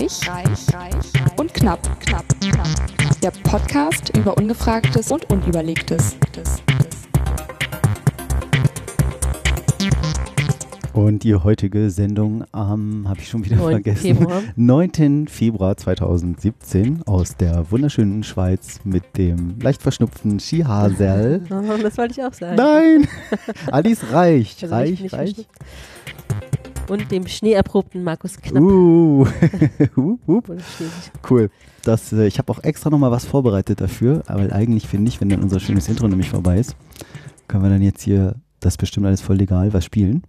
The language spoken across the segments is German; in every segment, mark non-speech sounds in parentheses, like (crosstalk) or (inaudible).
Reich, reich, reich und knapp, knapp, knapp. Der Podcast über Ungefragtes und Unüberlegtes. Und die heutige Sendung am, habe ich schon wieder 9. vergessen, Februar. (laughs) 9. Februar 2017 aus der wunderschönen Schweiz mit dem leicht verschnupften Skihasel. Oh, (laughs) das wollte ich auch sagen. Nein! (laughs) Alice Reich, Also Reich, Reich. Und dem schneeerprobten Markus Knapp. Uh, (laughs) hup, hup. Oder schneesig. cool. Das, äh, ich habe auch extra nochmal was vorbereitet dafür, aber eigentlich finde ich, wenn dann unser schönes Intro nämlich vorbei ist, können wir dann jetzt hier, das ist bestimmt alles voll legal, was spielen.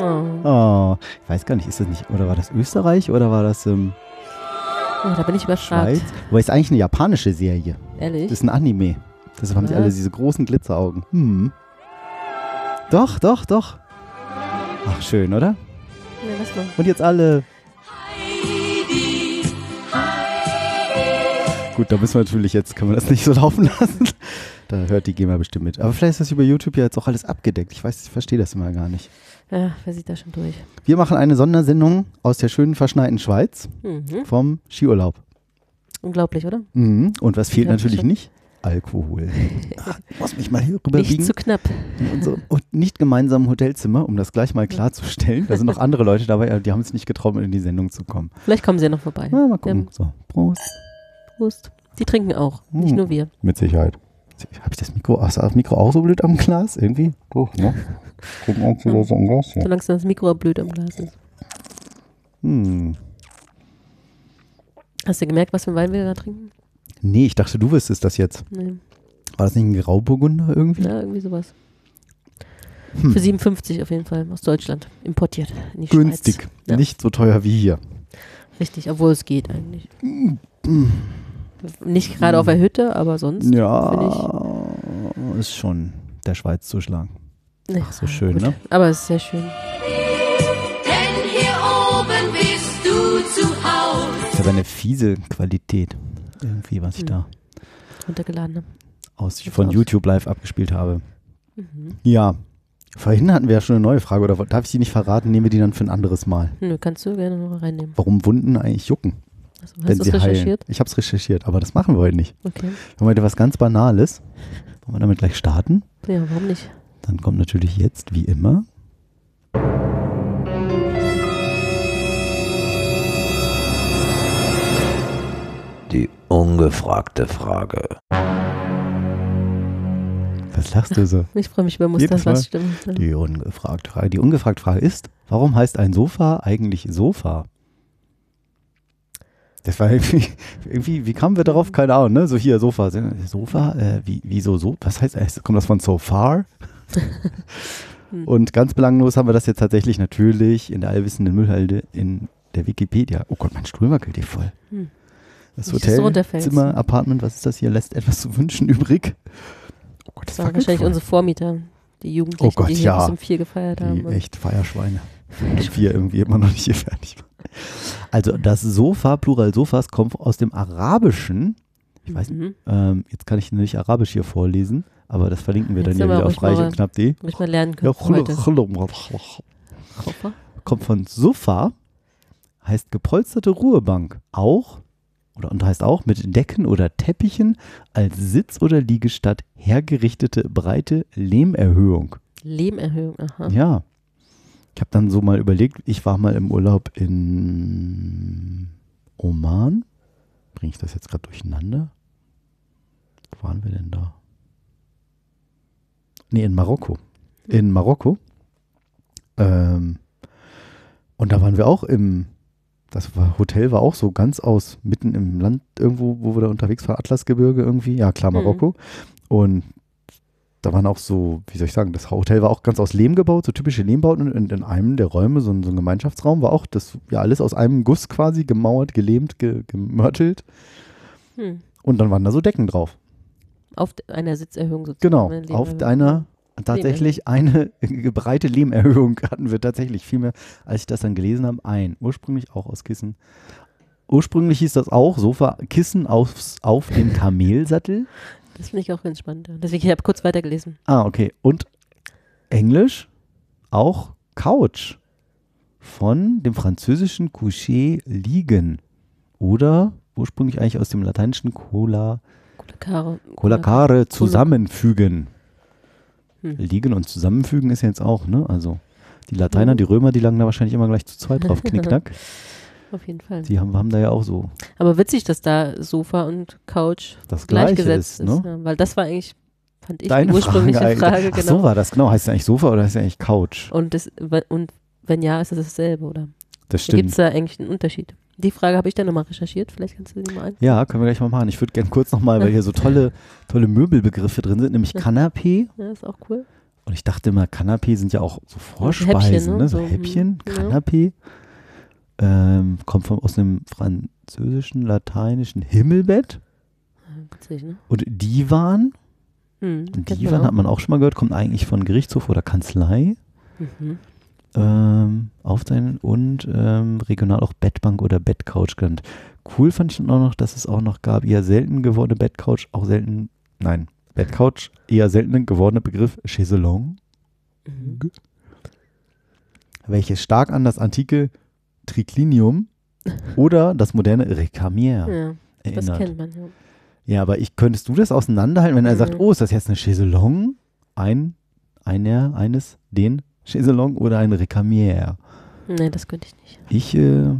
Oh. Oh, ich weiß gar nicht, ist das nicht, oder war das Österreich oder war das ähm, oh, da bin ich überfragt. Schweiz? Wobei es ist eigentlich eine japanische Serie. Ehrlich? Das ist ein Anime. Deshalb haben die alle diese großen Glitzeraugen. Hm. Doch, doch, doch. Ach, schön, oder? nee, lass mal. Und jetzt alle. Gut, da müssen wir natürlich jetzt, können wir das nicht so laufen lassen. Da hört die GEMA bestimmt mit. Aber vielleicht ist das über YouTube ja jetzt auch alles abgedeckt. Ich weiß, ich verstehe das immer gar nicht. Ja, wer sieht da schon durch? Wir machen eine Sondersendung aus der schönen verschneiten Schweiz Mhm. vom Skiurlaub. Unglaublich, oder? Mhm. Und was fehlt natürlich nicht? Alkohol. Ach, ich muss mich mal hier rüberbiegen. Nicht zu knapp. in unserem und nicht gemeinsamen Hotelzimmer, um das gleich mal klarzustellen. Da sind noch andere Leute dabei, die haben es nicht getraut, in die Sendung zu kommen. Vielleicht kommen sie ja noch vorbei. Na, mal gucken. So, Prost. Prost. Die trinken auch, nicht Hm. nur wir. Mit Sicherheit. Habe ich das Mikro, du das Mikro auch so blöd am Glas? Irgendwie? Doch, ne? Gucken auch wieder so am Glas hier. Solange das Mikro blöd am Glas ist. Hm. Hast du gemerkt, was für Wein wir da trinken? Nee, ich dachte, du wüsstest das jetzt. Nee. War das nicht ein Grauburgunder irgendwie? Ja, irgendwie sowas. Hm. Für 57 auf jeden Fall aus Deutschland. Importiert in die Günstig. Ja. Nicht so teuer wie hier. Richtig, obwohl es geht eigentlich. Hm. Nicht gerade auf der Hütte, aber sonst. finde Ja, ist schon der Schweiz zu schlagen. ich, Nee, Ach, so schön, gut. ne? Aber es ist sehr schön. Denn hier oben bist du zu Haus. Das ist aber eine fiese Qualität. Irgendwie, was ich Hm. da Runtergeladen. ne? aus, von aus. YouTube live abgespielt habe. Mhm. Ja. Vorhin hatten wir ja schon eine neue Frage, oder darf ich die nicht verraten? Nehmen wir die dann für ein anderes Mal. Nö, kannst du gerne noch reinnehmen. Warum Wunden eigentlich jucken, Also, wenn hast du sie es heilen? recherchiert? Ich habe es recherchiert, aber das machen wir heute nicht. Okay. Wir haben heute was ganz Banales. Wollen wir damit gleich starten? Ja, warum nicht? Dann kommt natürlich jetzt, wie immer, Die ungefragte Frage. was lachst du so? (laughs) Ich freue mich über Muster, was stimmt. Die ungefragte Frage. Die ungefragte Frage ist, warum heißt ein Sofa eigentlich Sofa? Das war irgendwie, irgendwie wie kamen wir darauf? Keine Ahnung, ne? So hier, Sofa. Sofa? Äh, wie, wieso so? Was heißt, heißt- kommt das von so far? (laughs) Und ganz belanglos haben wir das jetzt tatsächlich natürlich in der allwissenden Müllhalde in der Wikipedia. Oh Gott, mein Stuhl wackelt hier voll. Hm. Das Nicht, dass du Hotel, runterfällst. Zimmer, Apartment, was ist das hier? Lässt etwas zu wünschen übrig. Oh Gott, das Das waren wahrscheinlich voll. unsere Vormieter, die Jugendlichen, Oh Gott, die hier ja. bis um vier gefeiert haben. Die Und- echt Feierschweine. Und wir irgendwie immer noch nicht hier fertig waren. Also das Sofa, Plural Sofas, kommt aus dem Arabischen. Ich weiß nicht, Mhm. ähm, jetzt kann ich nicht Arabisch hier vorlesen, aber das verlinken wir Jetzt dann ja aber wieder auf reich mal- und knapp.de. Ich mal lernen Ja, können heute. kommt von Sofa, heißt gepolsterte Ruhebank. Auch, oder und heißt auch mit Decken oder Teppichen als Sitz oder Liegestatt hergerichtete breite Lehmerhöhung. Lehmerhöhung, aha. Ja. Ich habe dann so mal überlegt, ich war mal im Urlaub in Oman. Bringe ich das jetzt gerade durcheinander? Wo waren wir denn da? Nee, in Marokko. In Marokko. Ähm, und da waren wir auch im, das war, Hotel war auch so ganz aus, mitten im Land irgendwo, wo wir da unterwegs waren, Atlasgebirge irgendwie. Ja, klar, Mhm. Marokko. Und da waren auch so, wie soll ich sagen, das Hotel war auch ganz aus Lehm gebaut, so typische Lehmbauten. Und in einem der Räume, so ein, so ein Gemeinschaftsraum, war auch das, ja, alles aus einem Guss quasi, gemauert, gelähmt, ge, gemörtelt. Hm. Und dann waren da so Decken drauf. Auf einer Sitzerhöhung sozusagen. Genau, auf Lehmerhöhung. Tatsächlich eine (laughs) breite Lehmerhöhung hatten wir tatsächlich viel mehr, als ich das dann gelesen habe, ein. Ursprünglich auch aus Kissen. Ursprünglich hieß das auch Sofa, Kissen aufs, auf dem Kamelsattel. (laughs) Das finde ich auch ganz spannend. Deswegen, ich habe kurz weitergelesen. Ah, okay. Und Englisch auch Couch. von dem französischen Coucher liegen. Oder ursprünglich eigentlich aus dem lateinischen cola, Colacare. colacare zusammenfügen. Hm. Liegen und zusammenfügen ist ja jetzt auch, ne? Also die Lateiner, Mhm. die Römer, die lagen da wahrscheinlich immer gleich zu zweit drauf, (laughs) knickknack. Auf jeden Fall. Die haben, haben da ja auch so Aber witzig, dass da Sofa und Couch das gleichgesetzt ist, ist. ne? ja, weil das war eigentlich, fand ich, Deine die ursprüngliche Frage, Frage. Ach, genau. so war das, genau. Heißt ja eigentlich Sofa oder heißt ja eigentlich Couch? und, das, und wenn ja, ist es dasselbe, oder? Das Gibt es stimmt. da eigentlich einen Unterschied? Die Frage habe ich dann nochmal recherchiert. Vielleicht kannst du die mal an. Ja, können wir gleich mal machen. Ich würde gerne kurz nochmal, weil hier so tolle, (laughs) tolle Möbelbegriffe drin sind, nämlich Kanapé. Ja, ist auch cool. Und ich dachte immer, Kanapé sind ja auch so Häppchen, Vorspeisen, ne? ne? so So, Häppchen, hm, ja. Kanapé. Ähm, kommt vom, aus dem französischen, lateinischen Himmelbett. Ja, Witzig, ne? Und Divan, Hm, Divan man hat man auch schon mal gehört, kommt eigentlich von Gerichtshof oder Kanzlei. Mhm. Ähm, aufzeichnen und ähm, regional auch Bettbank oder Bettcouch genannt. Cool fand ich dann auch noch, dass es auch noch gab, eher selten gewordene Bettcouch, auch selten, nein, Bettcouch, eher selten gewordene Begriff Chaiselong, Mhm. welches stark an das antike Triclinium oder das moderne Recamier Ja, das erinnert. kennt man, ja. Ja, aber ich, könntest du das auseinanderhalten, wenn er Mhm. sagt, oh, ist das jetzt eine Chaiselong, ein, einer, eines, den Chaiselong oder ein Recamier? Nee, das könnte ich nicht. Ich, äh,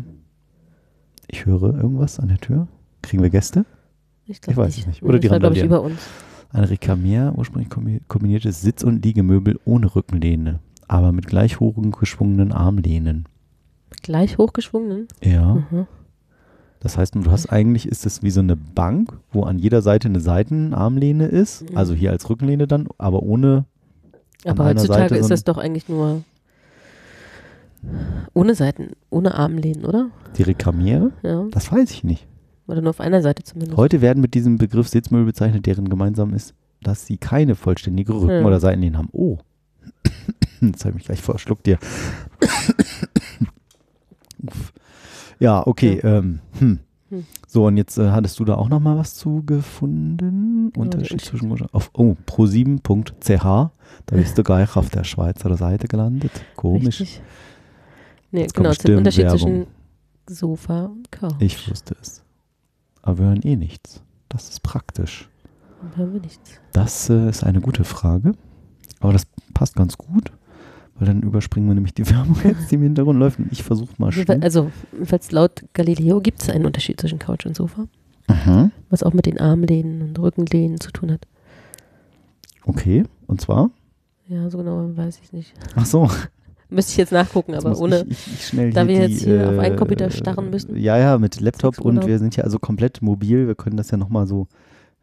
ich höre irgendwas an der Tür. Kriegen wir Gäste? Ich, Ich weiß es nicht. Oder die das war, glaub ich, über uns. Ein Recamier, ursprünglich kombi- kombiniertes Sitz- und Liegemöbel ohne Rückenlehne, aber mit gleich hohen geschwungenen Armlehnen. Gleich hochgeschwungen. Ja, Mhm. das heißt, du hast eigentlich, ist es wie so eine Bank, wo an jeder Seite eine Seitenarmlehne ist, Mhm. also hier als Rückenlehne dann, aber ohne, Aber heutzutage Seite ist das doch eigentlich nur ohne Seiten, ohne Armlehnen, oder? die Recamiere? Ja. Das weiß ich nicht. Oder nur auf einer Seite zumindest. Heute werden mit diesem Begriff Sitzmöbel bezeichnet, deren gemeinsam ist, dass sie keine vollständige Rücken- Hm. oder Seitenlehnen haben. Oh. (coughs) Jetzt habe ich mich gleich verschluckt. (coughs) Uff. ja, okay. Ähm, hm. So, und jetzt äh, hattest du da auch noch mal was zu gefunden? Die Unterschied zwischen auf oh, pro7.ch. Da bist du gleich auf der Schweizer Seite gelandet. Komisch. Richtig. Nee, Jetzt kommt genau, zum Unterschied Werbung. zwischen Sofa und Couch. Ich wusste es. Aber wir hören eh nichts. Das ist praktisch. Dann Hören wir nichts. Das äh, ist eine gute Frage. Aber das passt ganz gut, weil dann überspringen wir nämlich die (laughs) Werbung jetzt, die im Hintergrund läuft. Und ich versuche mal schnell. Also, jedenfalls laut Galileo gibt es einen Unterschied zwischen Couch und Sofa, Aha. was auch mit den Armlehnen und Rückenlehnen zu tun hat. Okay, und zwar? Ja, so genau weiß ich nicht. Ach so. (laughs) Müsste ich jetzt nachgucken, aber ohne. Ich, ich, da wir die, jetzt hier auf einen äh, Computer starren müssen. Ja, ja, mit Laptop und wir sind ja also komplett mobil. Wir können das ja nochmal so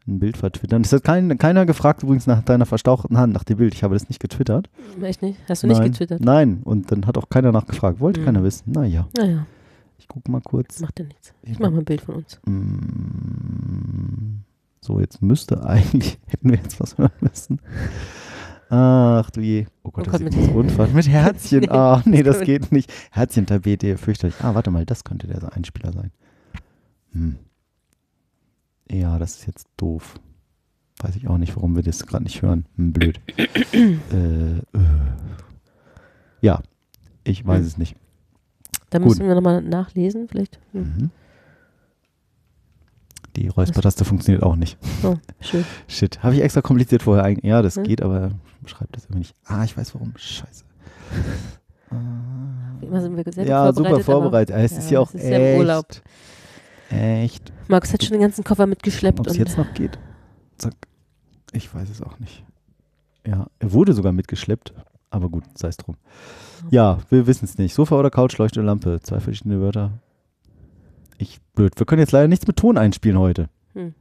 ein Bild vertwittern. Es hat kein, keiner gefragt übrigens nach deiner verstauchten Hand, nach dem Bild. Ich habe das nicht getwittert. Echt nicht? Hast du nicht Nein. getwittert? Nein, und dann hat auch keiner nachgefragt. Wollte Hm. keiner wissen. Naja, Naja, ich gucke mal kurz. macht ja nichts. Ich mache mal ein Bild von uns. Mm, So, jetzt müsste (laughs) eigentlich, hätten wir jetzt was hören müssen. Ach du je. Oh Gott, Oh das Gott, mit- so (laughs) unfall. Mit Herzchen. (laughs) Nee, Ah, nee, das das kann geht nicht. Herzchen-Tapete, fürchterlich. Ah, warte mal, das könnte der Einspieler sein. Hm. Ja, das ist jetzt doof. Weiß ich auch nicht, warum wir das gerade nicht hören. Hm, blöd. (clears throat) äh, äh. Ja, ich weiß Hm. es nicht. Da müssen wir nochmal nachlesen, vielleicht. Hm. Mhm. Die Räuspertaste funktioniert auch nicht. Oh, (laughs) schön. Shit, habe ich extra kompliziert vorher eigentlich. Ja, das Hm? geht, aber schreibt das irgendwie nicht. Ah, ich weiß warum. Scheiße. Wie immer sind wir sehr gut ja, vorbereitet. super vorbereitet. Es ist ja, ja auch ist ja echt, Urlaub. Echt. Aber Max hat schon den ganzen Koffer mitgeschleppt. Ob es jetzt noch geht? Zack. Ich weiß es auch nicht. Ja, er wurde sogar mitgeschleppt, aber gut, sei es drum. Ja, wir wissen es nicht. Sofa oder Couch, Leuchte oder Lampe. Zwei verschiedene Wörter. Ich, blöd. Wir können jetzt leider nichts mit Ton einspielen heute. Hm.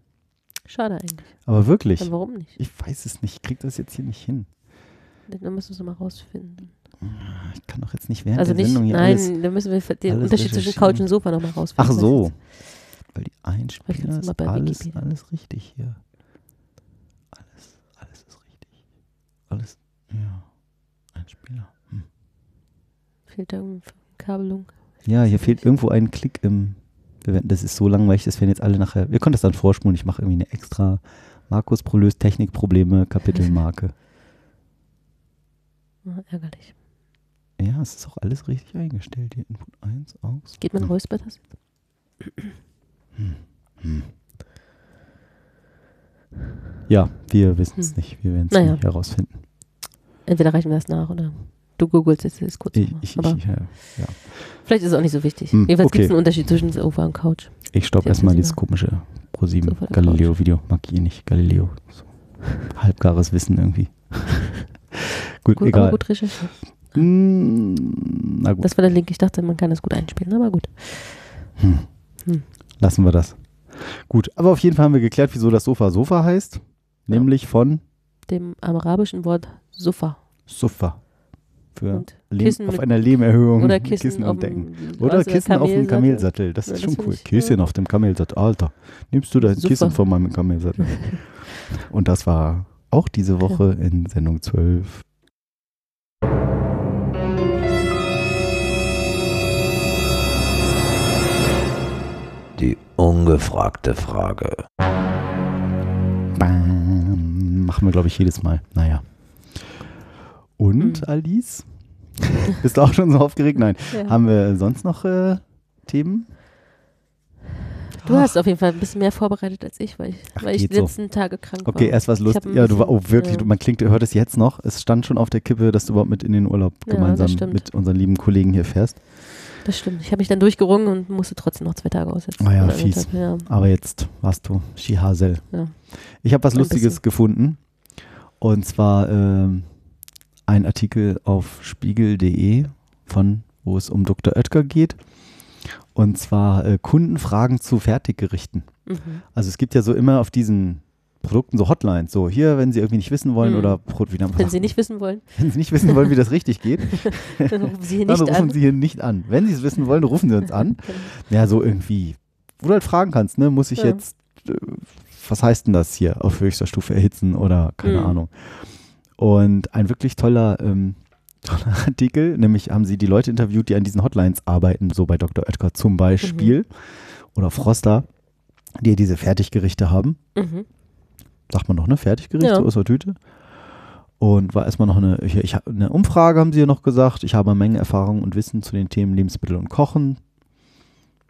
Schade eigentlich. Aber wirklich. Dann warum nicht? Ich weiß es nicht. Ich krieg das jetzt hier nicht hin. Dann müssen wir es nochmal rausfinden. Ich kann doch jetzt nicht während Also der nicht, Sendung hier nein, alles dann müssen wir den Unterschied zwischen. Couch und Sofa nochmal Ach rausfinden. Das so. Weil die Einspieler ist alles, Wikipedia. alles richtig hier. Alles, alles ist richtig. Alles, ja. Einspieler. Hm. Fehlt da eine Kabelung. Ja, hier fehlt irgendwo ein Klick im. Das ist so langweilig, das werden jetzt alle nachher. Wir können das dann vorspulen. Ich mache irgendwie eine extra Markus Prolös Technikprobleme Kapitelmarke. (laughs) Ah, ärgerlich. Ja, es ist auch alles richtig eingestellt hier. Input 1 aus. Geht man Hm. räuspert das? (clears throat) Ja, wir wissen es Hm. nicht. Wir werden es Naja. nicht herausfinden. Entweder reichen wir es nach oder du googelst jetzt das kurz. Ich, ich, Aber ich, ja, ja. vielleicht ist es auch nicht so wichtig. Hm, Jedenfalls okay. gibt es einen Unterschied zwischen Sofa und Couch. ich stopp Sie erstmal dieses komische ProSieben Galileo-Video. Mag ich eh nicht. Galileo. So. Halbgares Wissen irgendwie. (laughs) gut, Gut, egal. gut recherchiert. Mm, na gut, Das war der Link. Ich dachte, man kann das gut einspielen, aber gut. hm. Hm. Lassen wir das. Gut, aber auf jeden Fall haben wir geklärt, wieso das Sofa Sofa heißt. Nämlich von Dem arabischen Wort Sofa. Sofa. Für Lehm, Kissen auf einer Lehmerhöhung. Oder (laughs) Kissen, auf und Decken. dem Oder was, Kissen auf dem Kamelsattel. Das Ja, ist das schon cool. Kissen ja. auf dem Kamelsattel. Alter, nimmst du das Super. Kissen von meinem Kamelsattel? (laughs) Und das war auch diese Woche in Sendung 12. ungefragte Frage. Bam. Machen wir, glaube ich, jedes Mal. Naja. Und, Mhm. Alice? (laughs) Bist du auch schon so aufgeregt? Nein. Ja. Haben wir sonst noch äh, Themen? Du hast auf jeden Fall ein bisschen mehr vorbereitet als ich, weil ich, Ach, weil ich die geht so. letzten Tage krank war. Okay, erst was ein Ja, du war, oh, wirklich, ja. du, man klingt, du hört es jetzt noch. Es stand schon auf der Kippe, dass du überhaupt mit in den Urlaub Ja, gemeinsam mit unseren lieben Kollegen hier fährst. Das stimmt. Ich habe mich dann durchgerungen und musste trotzdem noch zwei Tage aussetzen. Ah ja, fies. Ja. Aber jetzt warst du Shihasel. Ja. Ich habe was Ein Lustiges bisschen. gefunden. Und zwar ähm, ein Artikel auf spiegel.de von, wo es um Dr. Oetker geht. Und zwar äh, Kundenfragen zu Fertiggerichten. Mhm. Also es gibt ja so immer auf diesen Produkten so Hotlines. So hier, wenn Sie irgendwie nicht wissen wollen Mhm. oder Pro- wie nennt man Wenn? Sie nicht wissen wollen, (laughs) wenn Sie nicht wissen wollen, wie das richtig geht, (laughs) dann rufen Sie hier dann nicht rufen an. Sie hier nicht an. Wenn Sie es wissen wollen, rufen Sie uns an. (laughs) Ja, so irgendwie, wo du halt fragen kannst, ne, muss ich Ja. jetzt, äh, was heißt denn das hier, auf höchster Stufe erhitzen oder keine Mhm. Ahnung. Und ein wirklich toller, ähm, toller Artikel, nämlich haben sie die Leute interviewt, die an diesen Hotlines arbeiten, so bei Dr. Oetker zum Beispiel oder Froster, die diese Fertiggerichte haben. Mhm. Sagt man doch, ne? Fertiggerichte Ja. aus der Tüte. Und war erstmal noch eine, ich, hab- eine Umfrage, haben sie ja noch gesagt. Ich habe eine Menge Erfahrung und Wissen zu den Themen Lebensmittel und Kochen.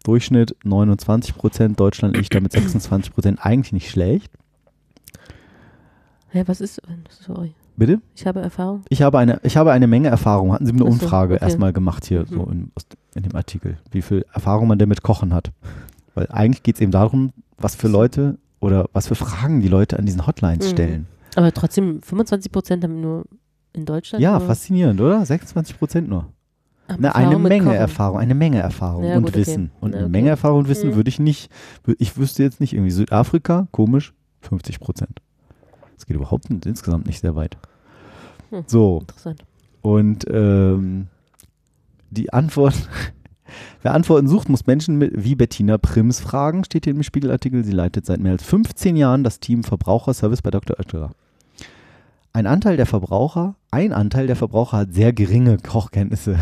Durchschnitt 29 Prozent, Deutschland liegt da mit 26 Prozent eigentlich nicht schlecht. Ja, was ist. Sorry. Bitte? Ich habe Erfahrung. Ich habe eine, ich habe eine Menge Erfahrung. Hatten Sie eine so, Umfrage okay. erstmal gemacht hier, so Mhm. in, in dem Artikel, wie viel Erfahrung man denn mit Kochen hat. Weil eigentlich geht es eben darum, was für Leute oder was für Fragen die Leute an diesen Hotlines Mhm. stellen. Aber trotzdem, 25 Prozent haben nur in Deutschland. Ja, nur, faszinierend, oder? 26 Prozent nur. Ne, eine Menge Kochen. Erfahrung, eine Menge Erfahrung Ja, und gut, okay. Wissen. Und Ja, eine okay. Menge Erfahrung und Wissen Mhm. würde ich nicht, ich wüsste jetzt nicht irgendwie Südafrika, komisch, 50 Prozent. Das geht überhaupt nicht, insgesamt nicht sehr weit. Hm. So, Interessant. und ähm, die Antwort, (laughs) wer Antworten sucht, muss Menschen wie Bettina Prims fragen, steht hier im Spiegelartikel. Sie leitet seit mehr als 15 Jahren das Team Verbraucherservice bei Dr. Oetker. Ein Anteil der Verbraucher, ein Anteil der Verbraucher hat sehr geringe Kochkenntnisse.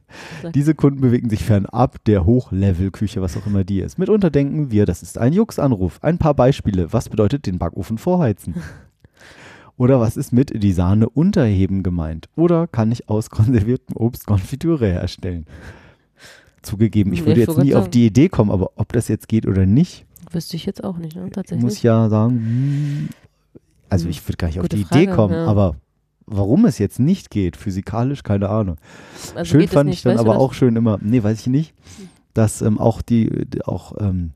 (laughs) Diese Kunden bewegen sich fernab der Hochlevel-Küche, was auch immer die ist. Mitunter denken wir, das ist ein Jux-Anruf. Ein paar Beispiele. Was bedeutet den Backofen vorheizen? (laughs) Oder was ist mit die Sahne unterheben gemeint? Oder kann ich aus konserviertem Obst Konfitüre herstellen? Zugegeben, ich würde ich jetzt nie gerade auf die Idee kommen, aber ob das jetzt geht oder nicht, Wüsste ich jetzt auch nicht, ne? Tatsächlich. muss ich ja sagen, hm, also Hm, ich würde gar nicht auf gute die Idee Frage, kommen, ja. aber warum es jetzt nicht geht, physikalisch, keine Ahnung. also schön fand nicht, ich dann aber auch schön immer, nee, weiß ich nicht, dass ähm, auch die, die auch ähm,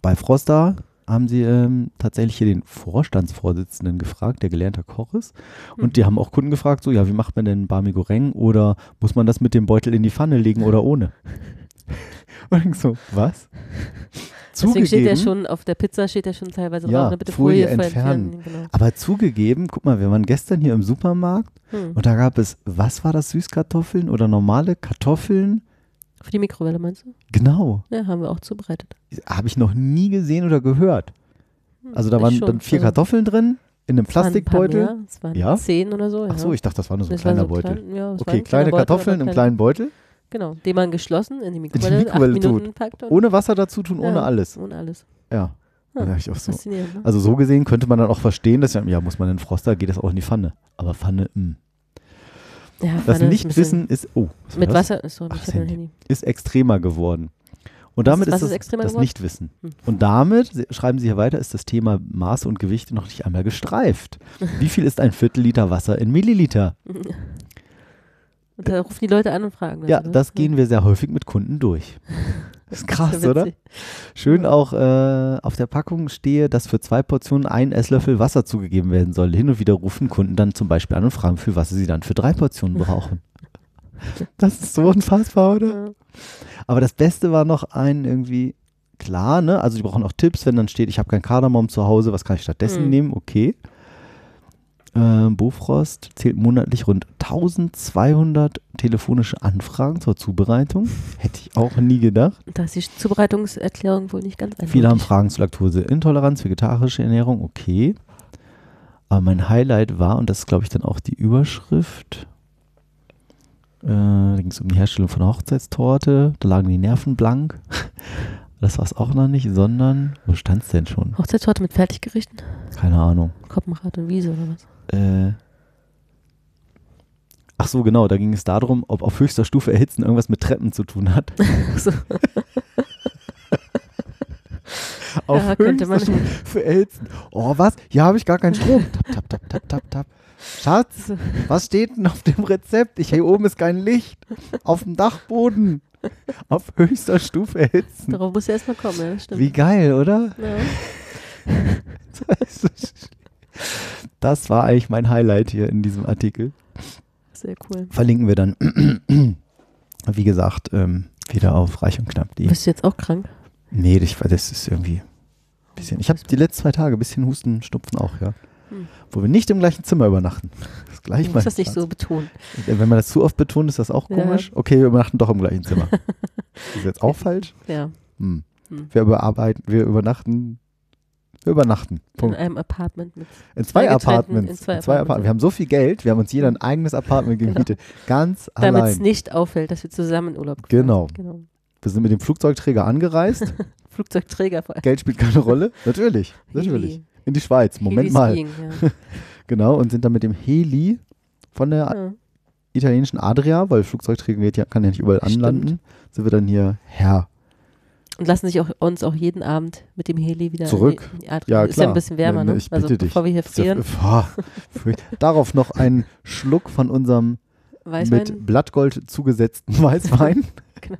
bei Froster haben sie ähm, tatsächlich hier den Vorstandsvorsitzenden gefragt, der gelernter Koch ist. Und Hm. die haben auch Kunden gefragt, so, ja, wie macht man denn Barmi Goreng oder muss man das mit dem Beutel in die Pfanne legen oder ohne? (laughs) Und ich so, was? (laughs) Deswegen steht ja schon, auf der Pizza steht ja schon teilweise Ja, drauf, ne? bitte Folie Folie, entfernen. entfernen. Genau. aber zugegeben, guck mal, wir waren gestern hier im Supermarkt Hm. und da gab es, was war das, Süßkartoffeln oder normale Kartoffeln? Für die Mikrowelle meinst du? Genau. Ja, haben wir auch zubereitet. Habe ich noch nie gesehen oder gehört. Hm, Also da ich waren schon. dann vier Also, Kartoffeln drin, in einem es waren ein paar Plastikbeutel. mehr, Es waren Ja? zehn oder so. Ja. Ach so, ich dachte, das war nur so ein Das kleiner so Beutel. klein- ja, Okay, kleine Kartoffeln aber im kleinen Beutel, Genau, den man geschlossen in die Mikrowelle, Mikrowelle acht tut. Minuten packt. Ohne Wasser dazu tun, ohne alles. Ohne alles. Ja, Ja, ich auch so. Ne? Also so gesehen könnte man dann auch verstehen, dass ja, ja muss man in den Froster, geht das auch in die Pfanne. Aber Pfanne, hm. mh. Ja, Das Nichtwissen ist, oh, was Mit das? Wasser ist so Ach, das Handy. Handy. ist extremer geworden. Und damit ist- ist das, das? Nichtwissen. Hm. Und damit, schreiben Sie hier weiter, ist das Thema Maße und Gewichte noch nicht einmal gestreift. (laughs) Wie viel ist ein Viertel Liter Wasser in Milliliter? Und da rufen die Leute an und fragen. Ja, oder? das gehen wir sehr häufig mit Kunden durch. (laughs) Das ist krass, oder? Schön auch äh, auf der Packung stehe, dass für zwei Portionen ein Esslöffel Wasser zugegeben werden soll. Hin und wieder rufen Kunden dann zum Beispiel an und fragen, für was sie dann für drei Portionen brauchen. (laughs) Das ist so unfassbar, oder? Aber das Beste war noch ein irgendwie, klar, ne? Also die brauchen auch Tipps, wenn dann steht, ich habe kein Kardamom zu Hause, was kann ich stattdessen Mhm. nehmen? Okay. Ähm, Bofrost zählt monatlich rund 1200 telefonische Anfragen zur Zubereitung. Hätte ich auch nie gedacht. Da ist die Zubereitungserklärung wohl nicht ganz eindeutig. Viele haben Fragen zu Laktoseintoleranz, vegetarische Ernährung, okay. Aber mein Highlight war, und das ist glaube ich dann auch die Überschrift, äh, da ging es um die Herstellung von einer Hochzeitstorte, da lagen die Nerven blank. (laughs) Das war es auch noch nicht, sondern, wo stand es denn schon? Hochzeitstorte mit Fertiggerichten? Keine Ahnung. Koppenrad und Wiese oder was? Äh, ach so, genau, da ging es darum, ob auf höchster Stufe erhitzen irgendwas mit Treppen zu tun hat. so. (laughs) auf Ja, könnte man- höchster Stufe erhitzen. Oh, was? Hier habe ich gar keinen Strom. Tap, tap, tap, tap, tap, tap. Schatz, was steht denn auf dem Rezept? Ich, hier oben ist kein Licht. Auf dem Dachboden. Auf höchster Stufe erhitzen. Darauf muss ja erstmal kommen, ja, stimmt. Wie geil, oder? Ja. (laughs) Das war eigentlich mein Highlight hier in diesem Artikel. Sehr cool. Verlinken wir dann, (clears throat) wie gesagt, ähm, wieder auf reich und knapp.de. Bist du jetzt auch krank? Nee, ich, das ist irgendwie ein bisschen. Ich habe die letzten zwei Tage ein bisschen Husten, Schnupfen auch, ja. Hm. Wo wir nicht im gleichen Zimmer übernachten. Das ist gleich Du musst das nicht so betonen. Wenn man das zu oft betont, ist das auch Ja. komisch. Okay, wir übernachten doch im gleichen Zimmer. (laughs) ist jetzt auch falsch? Ja. Hm. Hm. Wir überarbeiten, wir übernachten. Wir übernachten. In Punkt. einem Apartment mit. In zwei Apartments. in zwei In zwei Apartments. Apart wir haben so viel Geld, wir haben uns jeder ein eigenes Apartment gemietet. Ganz Damit es allein. nicht auffällt, dass wir zusammen in Urlaub gefahren Genau. Genau. Wir sind mit dem Flugzeugträger angereist. (laughs) Flugzeugträger vor allem. Geld spielt keine Rolle. Natürlich. Natürlich. In die Schweiz. Moment Heli mal. Skiing, ja. (laughs) Genau. Und sind dann mit dem Heli von der Ja. italienischen Adria, weil Flugzeugträger geht ja, kann ja nicht überall Stimmt. anlanden, sind wir dann hier her. Und lassen sich auch, uns auch jeden Abend mit dem Heli wieder Zurück. in die, in die. Ja, Ist klar. ja ein bisschen wärmer, Ne, ne? ich Also bitte dich. bevor wir hier Ist ja- frieren, (laughs) Boah, Darauf noch ein Schluck von unserem Weißwein. mit Blattgold zugesetzten (laughs) Weißwein. Genau.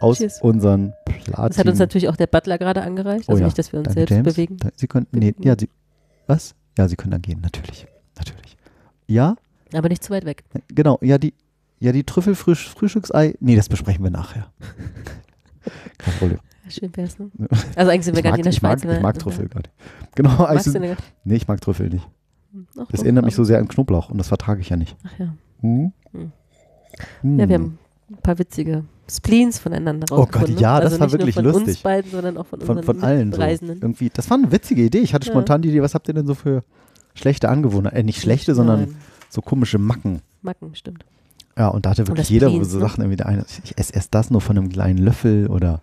Aus Cheers. unseren Platin. Das hat uns natürlich auch der Butler gerade angereicht. Oh Also ja. nicht, dass wir uns Danke, selbst James. bewegen. Sie könnten, nee, ja, Sie, was? Ja, Sie können dann gehen, natürlich. Natürlich. Ja, Aber nicht zu weit weg. genau, ja, die, ja, die Trüffelfrühstücksei, nee, das besprechen wir nachher. Kein Problem. Schön wär's, ne? Also eigentlich sind wir Ich gar nicht in der ich Schweiz. mag, ich wir- mag Trüffel gar nicht. Genau, Magst also, du denn gar- nee, ich mag Trüffel nicht. Ach, Das doch, erinnert mich so sehr an Knoblauch und das vertrage ich ja nicht. Ach ja. Hm? Hm. Hm. Ja, wir haben ein paar witzige Spleens voneinander Oh Gott, rausgefunden. ja, ne? das also war nicht nur wirklich von lustig. uns beiden, sondern auch von, von, unseren von allen so. Reisenden. Irgendwie, das war eine witzige Idee. Ich hatte Ja. spontan die Idee, was habt ihr denn so für schlechte Angewohnheiten? Äh, nicht schlechte, sondern Nein, so komische Macken. Macken, stimmt. Ja, und da hatte wirklich jeder Spleens, so ne? Sachen irgendwie der eine, ich esse erst das nur von einem kleinen Löffel oder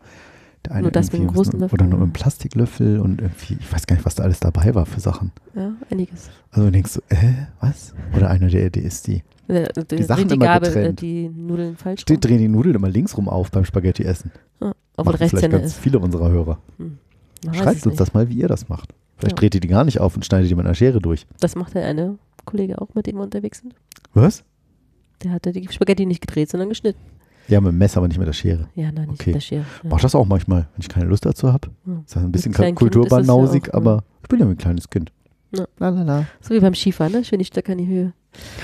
der eine Nur das mit einem großen was- Löffel, oder nur ja. einem Plastiklöffel und irgendwie, ich weiß gar nicht, was da alles dabei war für Sachen. Ja, einiges. Also du denkst so, äh, was? Oder einer, der, der isst die. Der, Die Sachen die immer Gabel, äh, getrennt. die Nudeln falsch rum. drehen die Nudeln immer links rum auf beim Spaghetti essen. Ja, obwohl Machen vielleicht ganz ist. viele unserer Hörer. Weiß Schreibt uns das mal, wie ihr das macht. Vielleicht Ja. dreht ihr die gar nicht auf und schneidet die mit einer Schere durch. Das macht der eine Kollege auch, mit dem wir unterwegs sind. Was? Der hatte die Spaghetti nicht gedreht, sondern geschnitten. Ja, mit dem Messer, aber nicht mit der Schere. Ja, nein, nicht Okay. mit der Schere. Ja. Mach das auch manchmal, wenn ich keine Lust dazu habe. Ja. Ist ja ein bisschen ja kulturbanausig, auch, aber ich bin ja ein kleines Kind. Ja. La, la, la. So wie beim Skifahren, ne? Schön die Stöcke in die Höhe.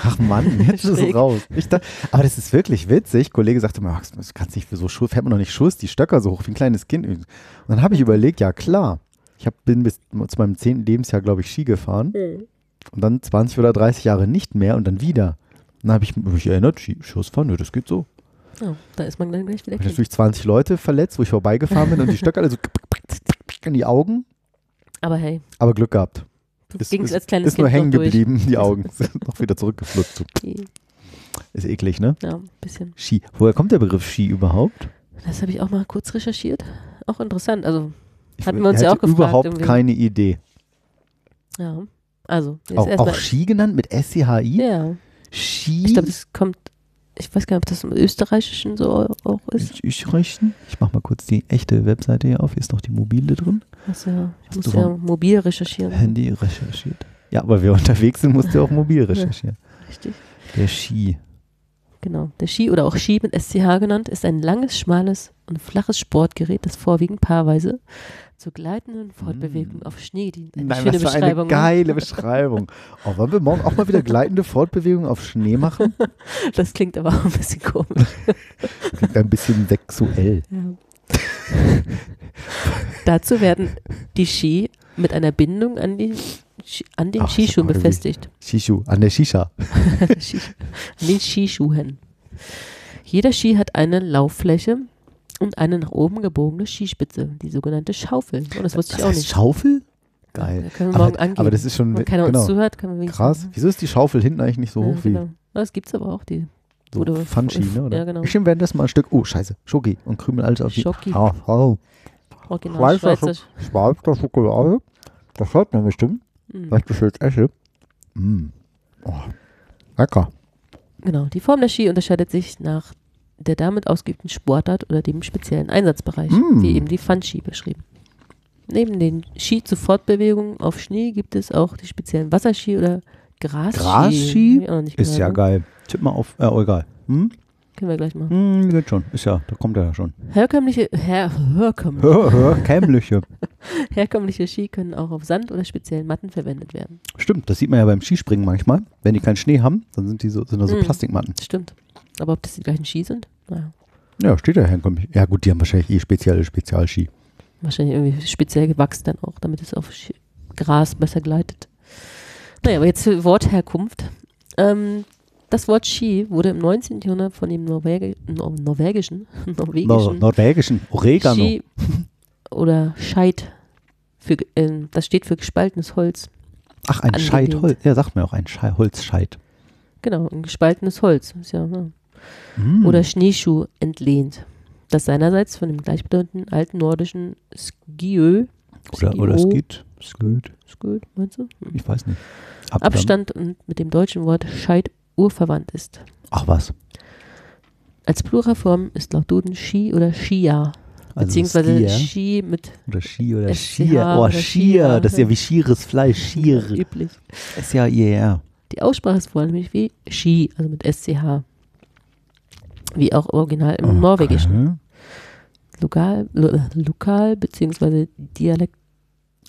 Ach Mann, (laughs) jetzt ist es raus. Ich da, aber das ist wirklich witzig. Kollege sagte Max, das kannst nicht für so Schuss, fährt man doch nicht Schuss, die Stöcker so hoch wie ein kleines Kind. Und dann habe ich überlegt, ja klar. Ich hab, bin bis zu meinem zehnten Lebensjahr, glaube ich, Ski gefahren und dann 20 oder 30 Jahre nicht mehr und dann wieder. Dann habe ich mich erinnert, Ski, Schussfahren, ja, das geht so. Ja, da ist man dann gleich wieder ich kind. natürlich 20 Leute verletzt, wo ich vorbeigefahren bin und die Stöcker alle so in die Augen, Aber hey, aber Glück gehabt. Ist- gingst als kleines Ist nur Kind hängen noch durch. geblieben, die Augen. Sind (laughs) noch wieder zurückgeflutzt. So. (laughs) Ist eklig, ne? Ja, ein bisschen. Ski. Woher kommt der Begriff Ski überhaupt? Das habe ich auch mal kurz recherchiert. Auch interessant. Also, Ich Hatten wir uns ja auch gefragt überhaupt irgendwie. keine Idee. ja. Also, Auch, auch Ski genannt mit S-C-H-I? Ja, Ski. Ich glaube, das kommt, ich weiß gar nicht, ob das im Österreichischen so auch ist. Österreichischen. Ich mach mal kurz die echte Webseite hier auf. Hier ist noch die mobile drin. Also, ja, ich Hast muss du ja mobil recherchieren. Handy recherchiert. Ja, aber wir (laughs) unterwegs sind, musst du auch mobil recherchieren. Richtig. Der Ski. Genau. Der Ski oder auch Ski mit SCH genannt, ist ein langes, schmales und flaches Sportgerät, das vorwiegend paarweise zur gleitenden Fortbewegung auf Schnee dient. Eine schöne das war Beschreibung. eine geile Beschreibung. Oh, wollen wir morgen auch mal wieder gleitende Fortbewegungen auf Schnee machen? (laughs) Das klingt aber auch ein bisschen komisch. (laughs) Klingt ein bisschen sexuell. Ja. Dazu werden die Ski mit einer Bindung an, die, an den Ach, das aber befestigt. Shishu, an der Shisha. (laughs) An den Skischuhen. Jeder Ski hat eine Lauffläche und eine nach oben gebogene Skispitze, die sogenannte Schaufel. Und das wusste ich Das auch heißt nicht. Geil. Geil. Da können wir Aber, morgen angehen. aber das ist schon Wenn keiner genau, uns zuhört, können wir krass. Wieso ist die Schaufel hinten eigentlich nicht so Ja, hoch wie genau. Das gibt's aber auch, die so Oder- Pfandschiene, oder? ja, genau. Ich nehme währenddessen mal ein Stück, oh scheiße, Schoki und krümel alles auf die. Schoki. Ah, oh. original Schweizer. Schweizer Schokolade. Das hört man bestimmt, Mhm. weil ich jetzt esse. Mm. Oh. Lecker. Genau. Die Form der Ski unterscheidet sich nach der damit ausgeübten Sportart oder dem speziellen Einsatzbereich, Mm. wie eben die Pfandski beschrieben. Neben den Ski zur Fortbewegung auf Schnee gibt es auch die speziellen Wasserski oder Grasski. Grasski? Ist ja ne? geil. Tipp mal auf, äh, oh, egal. Hm? Können wir gleich machen. Hm, geht schon. Ist ja, da kommt er ja schon. Herkömmliche, her, herkömmliche, Hör, Kämmliche. (laughs) herkömmliche Ski können auch auf Sand oder speziellen Matten verwendet werden. Stimmt, das sieht man ja beim Skispringen manchmal. Wenn die keinen Schnee haben, dann sind die so, sind da so Mm. Plastikmatten. Stimmt. Aber ob das die gleichen Ski sind? Naja. Ja, steht da herkömmlich. Ja gut, die haben wahrscheinlich eh spezielle Spezialski. Wahrscheinlich irgendwie speziell gewachsen dann auch, damit es auf Gras besser gleitet. Naja, aber jetzt zur Wortherkunft. Ähm, das Wort Ski wurde im 19. Jahrhundert von dem Norwegi Nor norwegischen, (laughs) Nor norwegischen norwegischen Oregano. Ski oder Scheit. Für, ähm, das steht für gespaltenes Holz. Ach, ein angelehnt. Scheitholz. Ja, sagt mir auch, ein Schei Holzscheit. Genau, ein gespaltenes Holz. Ja, ne? Mm. Oder Schneeschuh entlehnt. Das seinerseits von dem gleichbedeutenden alten nordischen Skiö, oder, oder Skio, Skit. Skit. Skö, meinst du? Hm. Ich weiß nicht. Abdamm. Abstand und mit dem deutschen Wort Scheit urverwandt ist. Ach was. Als Pluralform ist laut Duden Ski oder Skia, Also beziehungsweise Skier. Ski mit Oder Ski oder Schier. Oh, oder. Schier. Das ist ja wie schieres Fleisch. Schier. (laughs) üblich. Ist ja yeah. Die Aussprache ist vornehmlich wie Ski, also mit SCH. Wie auch original im Norwegischen. Okay. Lokal, lo, lokal beziehungsweise Dialekt,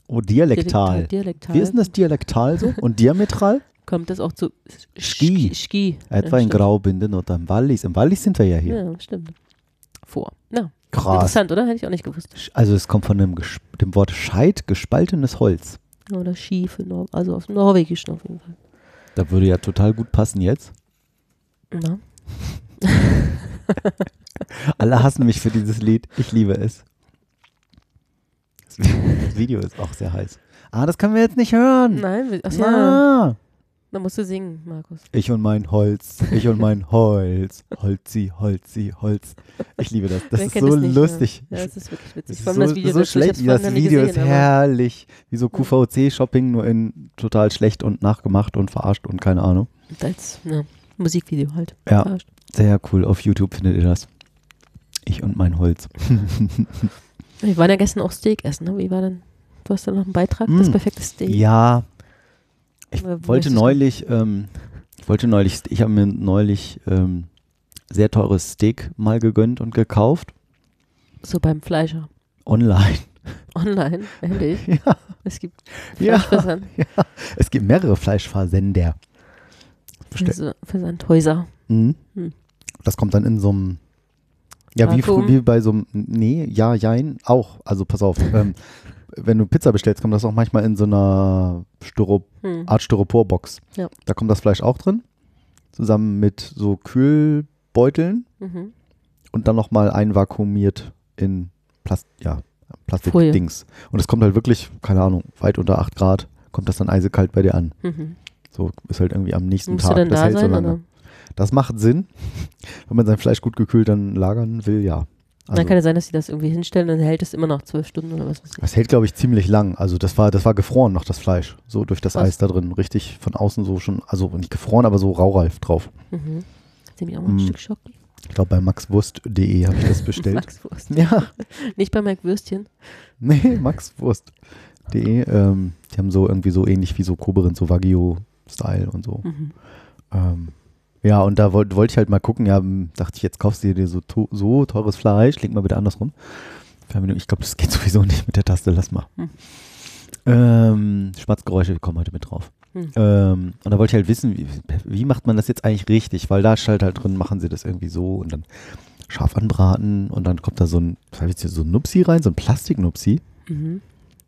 Oh, dialektal. dialektal Wie ist denn das dialektal so? Und diametral? (laughs) kommt das auch zu Ski. Ski. Etwa ja, in. Graubünden oder im Wallis. Im Wallis sind wir ja hier. Ja, stimmt. Vor. Na, Krass. interessant, oder? Hätte ich auch nicht gewusst. Also es kommt von dem, dem Wort Scheit, gespaltenes Holz. Oder Ski für Nor also aus dem Norwegischen auf jeden Fall. Da würde ja total gut passen jetzt. Na? (laughs) Alle hassen mich für dieses Lied. Ich liebe es. Das Vi- das Video ist auch sehr heiß. Ah, das können wir jetzt nicht hören. Nein, wir- ach ja, Ah. Da musst du singen, Markus. Ich und mein Holz, ich und mein Holz. Holzi, Holzi, Holz. Ich liebe das. Das Wer ist so nicht, lustig. Ja, das ist wirklich Das witzig. ist Vor allem so, das Video so schlecht. Das Video ist gesehen, aber- herrlich. Wie so QVC-Shopping, nur in total schlecht und nachgemacht und verarscht und keine Ahnung. Als ja, Musikvideo halt. Ja. Verarscht. Sehr cool. Auf YouTube findet ihr das. Ich und mein Holz. (laughs) Wir waren ja gestern auch Steak essen, ne? Wie war denn? Du hast da noch einen Beitrag, das Mm. perfekte Steak. Ja. Ich wollte neulich, ähm, ich wollte neulich, ich habe mir neulich ähm, sehr teures Steak mal gegönnt und gekauft. So beim Fleischer. Online. Online, (laughs) ehrlich. Ja. Es gibt Ja. Fleischversand, (laughs) Es gibt mehrere Fleischversender. Bestell- Versandhäuser. Mhm. Hm. Das kommt dann in so einem, ja, wie, wie bei so einem, nee, ja, jein, auch. Also pass auf, ähm, (laughs) wenn du Pizza bestellst, kommt das auch manchmal in so einer Styro Hm. Art Styroporbox. Ja. Da kommt das Fleisch auch drin, zusammen mit so Kühlbeuteln Mhm. und dann nochmal einvakuumiert in Plast ja. Plastikdings. Und es kommt halt wirklich, keine Ahnung, weit unter 8 Grad, kommt das dann eisekalt bei dir an. Mhm. So ist halt irgendwie am nächsten Musst Tag. das da hält so sein? lange. Oder? Das macht Sinn. (laughs) Wenn man sein Fleisch gut gekühlt dann lagern will, ja. Also, dann kann es sein, dass sie das irgendwie hinstellen, dann hält es immer noch zwölf Stunden oder was weiß ich. das hält, glaube ich, ziemlich lang. Also das war, das war gefroren noch, das Fleisch. So durch das Was? Eis da drin. Richtig von außen so schon, also nicht gefroren, aber so raureif drauf. Mhm. Sie mich auch mal ein Mm. Stück schocken. Ich glaube, bei maxwurst.de habe ich das bestellt. (laughs) Max Wurst. ja, (laughs) Nicht bei Mike Würstchen. nee, maxwurst.de. Ähm, die haben so irgendwie so ähnlich wie so Koberin, so Wagyu-Style und so. Mhm. Ähm, ja, und da wollte wollt ich halt mal gucken, ja, hm, dachte ich, jetzt kaufst du dir so, so teures Fleisch, leg mal bitte andersrum. Ich glaube, das geht (laughs) sowieso nicht mit der Taste, lass mal. Hm. Ähm, Schmatzgeräusche kommen heute mit drauf. Hm. Ähm, und da wollte ich halt wissen, wie, wie macht man das jetzt eigentlich richtig? Weil da steht halt drin, machen sie das irgendwie so und dann scharf anbraten und dann kommt da so ein, was hab ich jetzt hier, so ein Nupsi rein, so ein Plastiknupsi. Mhm.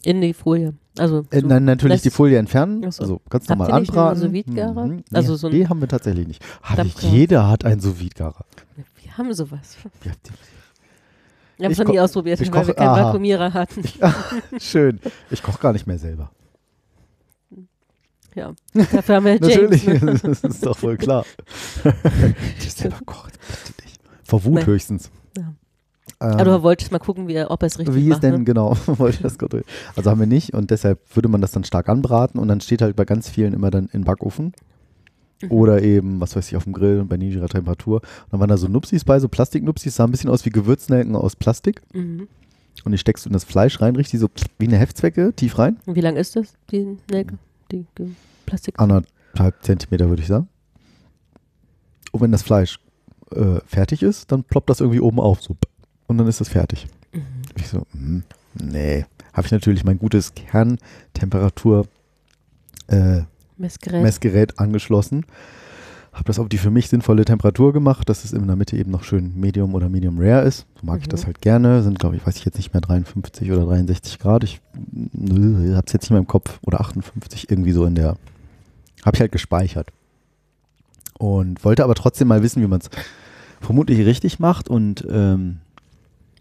In die Folie. Also Äh, so nein, natürlich die Folie entfernen, Ach so. also ganz normal anbraten. Sous-Vide-Garer? Mhm. Also nee, so ein nee, haben wir tatsächlich nicht. Nicht Dampfgarer. jeder hat einen sous garer Wir haben sowas. Wir haben es Ich noch nie ausprobiert, ich weil wir keinen. Vakuumierer hatten. (laughs) Schön. Ich koche gar nicht mehr selber. Ja. Dafür haben wir James. Natürlich, Ne? (laughs) das ist doch voll klar. (laughs) Die selber kocht, bitte nicht. Vor Wut Nee. höchstens. Ja. Ähm, Aber du wolltest mal gucken, wie, ob er es richtig wie macht. ist denn, ne? genau, (laughs) wollte ich das gerade. Also haben wir nicht und deshalb würde man das dann stark anbraten und dann steht halt bei ganz vielen immer dann in Backofen Mhm. oder eben, was weiß ich, auf dem Grill und bei niedriger Temperatur. Und dann waren da so Nupsis bei, so Plastiknupsis, sah ein bisschen aus wie Gewürznelken aus Plastik Mhm. und die steckst du in das Fleisch rein, richtig so wie eine Heftzwecke, tief rein. Und wie lang ist das, die Nelke? Die Plastik? anderthalb Zentimeter, würde ich sagen. Und wenn das Fleisch äh, fertig ist, dann ploppt das irgendwie oben auf. So. Und dann ist es fertig. Mhm. Ich so, hm, nee. Habe ich natürlich mein gutes Kerntemperatur äh, Messgerät. Messgerät angeschlossen. Habe das auf die für mich sinnvolle Temperatur gemacht, dass es in der Mitte eben noch schön Medium oder Medium Rare ist. So mag ich Mhm. das halt gerne. Sind, glaube ich, weiß ich jetzt nicht mehr 53 oder 63 Grad. Ich habe es jetzt nicht mehr im Kopf. Oder 58, irgendwie so in der. Habe ich halt gespeichert. Und wollte aber trotzdem mal wissen, wie man es vermutlich richtig macht. Und ähm,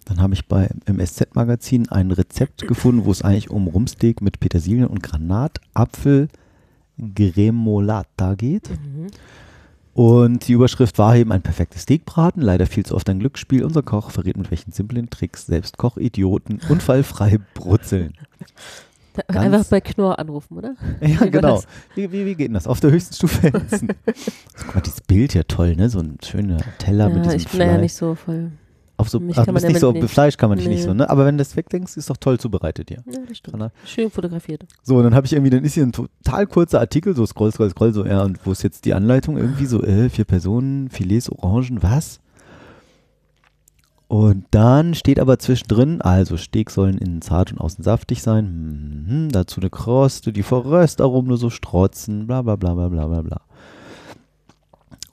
dann habe ich bei im SZ-Magazin ein Rezept gefunden, wo es eigentlich um Rumsteak mit Petersilien und Granatapfel Gremolata geht. Mhm. Und die Überschrift war eben ein perfektes Steakbraten, leider viel zu oft ein Glücksspiel. Unser Koch verrät mit welchen simplen Tricks selbst Kochidioten (laughs) unfallfrei brutzeln. Ganz- Einfach bei Knorr anrufen, oder? (laughs) Ja, Wie genau. Wie, wie, wie geht denn das? Auf der höchsten Stufe (laughs) essen. Guck mal, dieses Bild ja toll, ne? So ein schöner Teller mit Ja, diesem ich bin da ja nicht so voll. Auf so, ach, kann du man bist nicht so, nicht- Fleisch kann man dich nicht so, ne? Aber wenn du das wegdenkst, ist doch toll zubereitet hier. Ja, das stimmt. Schön fotografiert. So, und dann habe ich irgendwie, dann ist hier ein total kurzer Artikel, so scroll, scroll, scroll, so, ja, und wo ist jetzt die Anleitung? Irgendwie so, äh, vier Personen, Filets, Orangen, was? Und dann steht aber zwischendrin, also Steak sollen innen zart und außen saftig sein, mhm, dazu eine Kruste, die vor Röstaromen nur so strotzen, bla bla bla bla bla bla bla.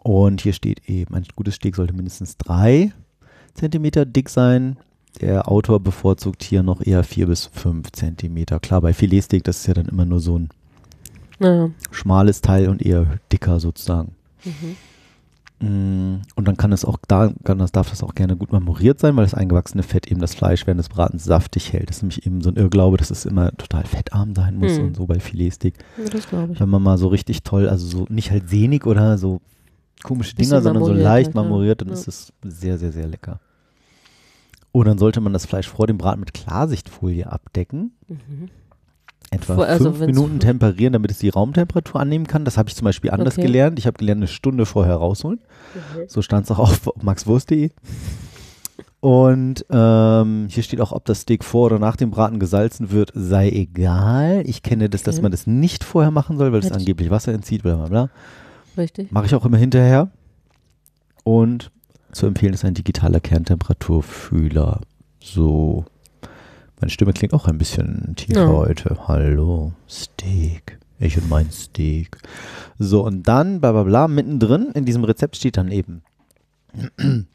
Und hier steht eben, ein gutes Steak sollte mindestens drei Zentimeter dick sein. Der Autor bevorzugt hier noch eher vier bis fünf Zentimeter. Klar, bei Filetsteak, das ist ja dann immer nur so ein Ja. schmales Teil und eher dicker sozusagen. Mhm. Mm, Und dann kann es auch da, kann das, darf das auch gerne gut marmoriert sein, weil das eingewachsene Fett eben das Fleisch während des Bratens saftig hält. Das ist nämlich eben so ein Irrglaube, dass es immer total fettarm sein muss Hm. und so bei Filetsteak. ja, das glaube ich. Wenn man mal so richtig toll, also so nicht halt sehnig oder so komische Dinger, sondern so leicht halt, marmoriert, dann Ja. ist es sehr, sehr, sehr lecker. Und dann sollte man das Fleisch vor dem Braten mit Klarsichtfolie abdecken. Mhm. Etwa Vor- also fünf Minuten temperieren, damit es die Raumtemperatur annehmen kann. Das habe ich zum Beispiel anders Okay. gelernt. Ich habe gelernt, eine Stunde vorher rausholen. So stand es auch auf maxwurst.de. Und ähm, hier steht auch, ob das Steak vor oder nach dem Braten gesalzen wird, sei egal. Ich kenne das, dass Okay. man das nicht vorher machen soll, weil es angeblich Wasser entzieht, bla bla bla. Richtig. Mache ich auch immer hinterher. Und zu empfehlen ist ein digitaler Kerntemperaturfühler. So. Meine Stimme klingt auch ein bisschen tiefer Ja. heute. Hallo, Steak. Ich und mein Steak. So, und dann, bla bla bla, mittendrin in diesem Rezept steht dann eben. (clears throat)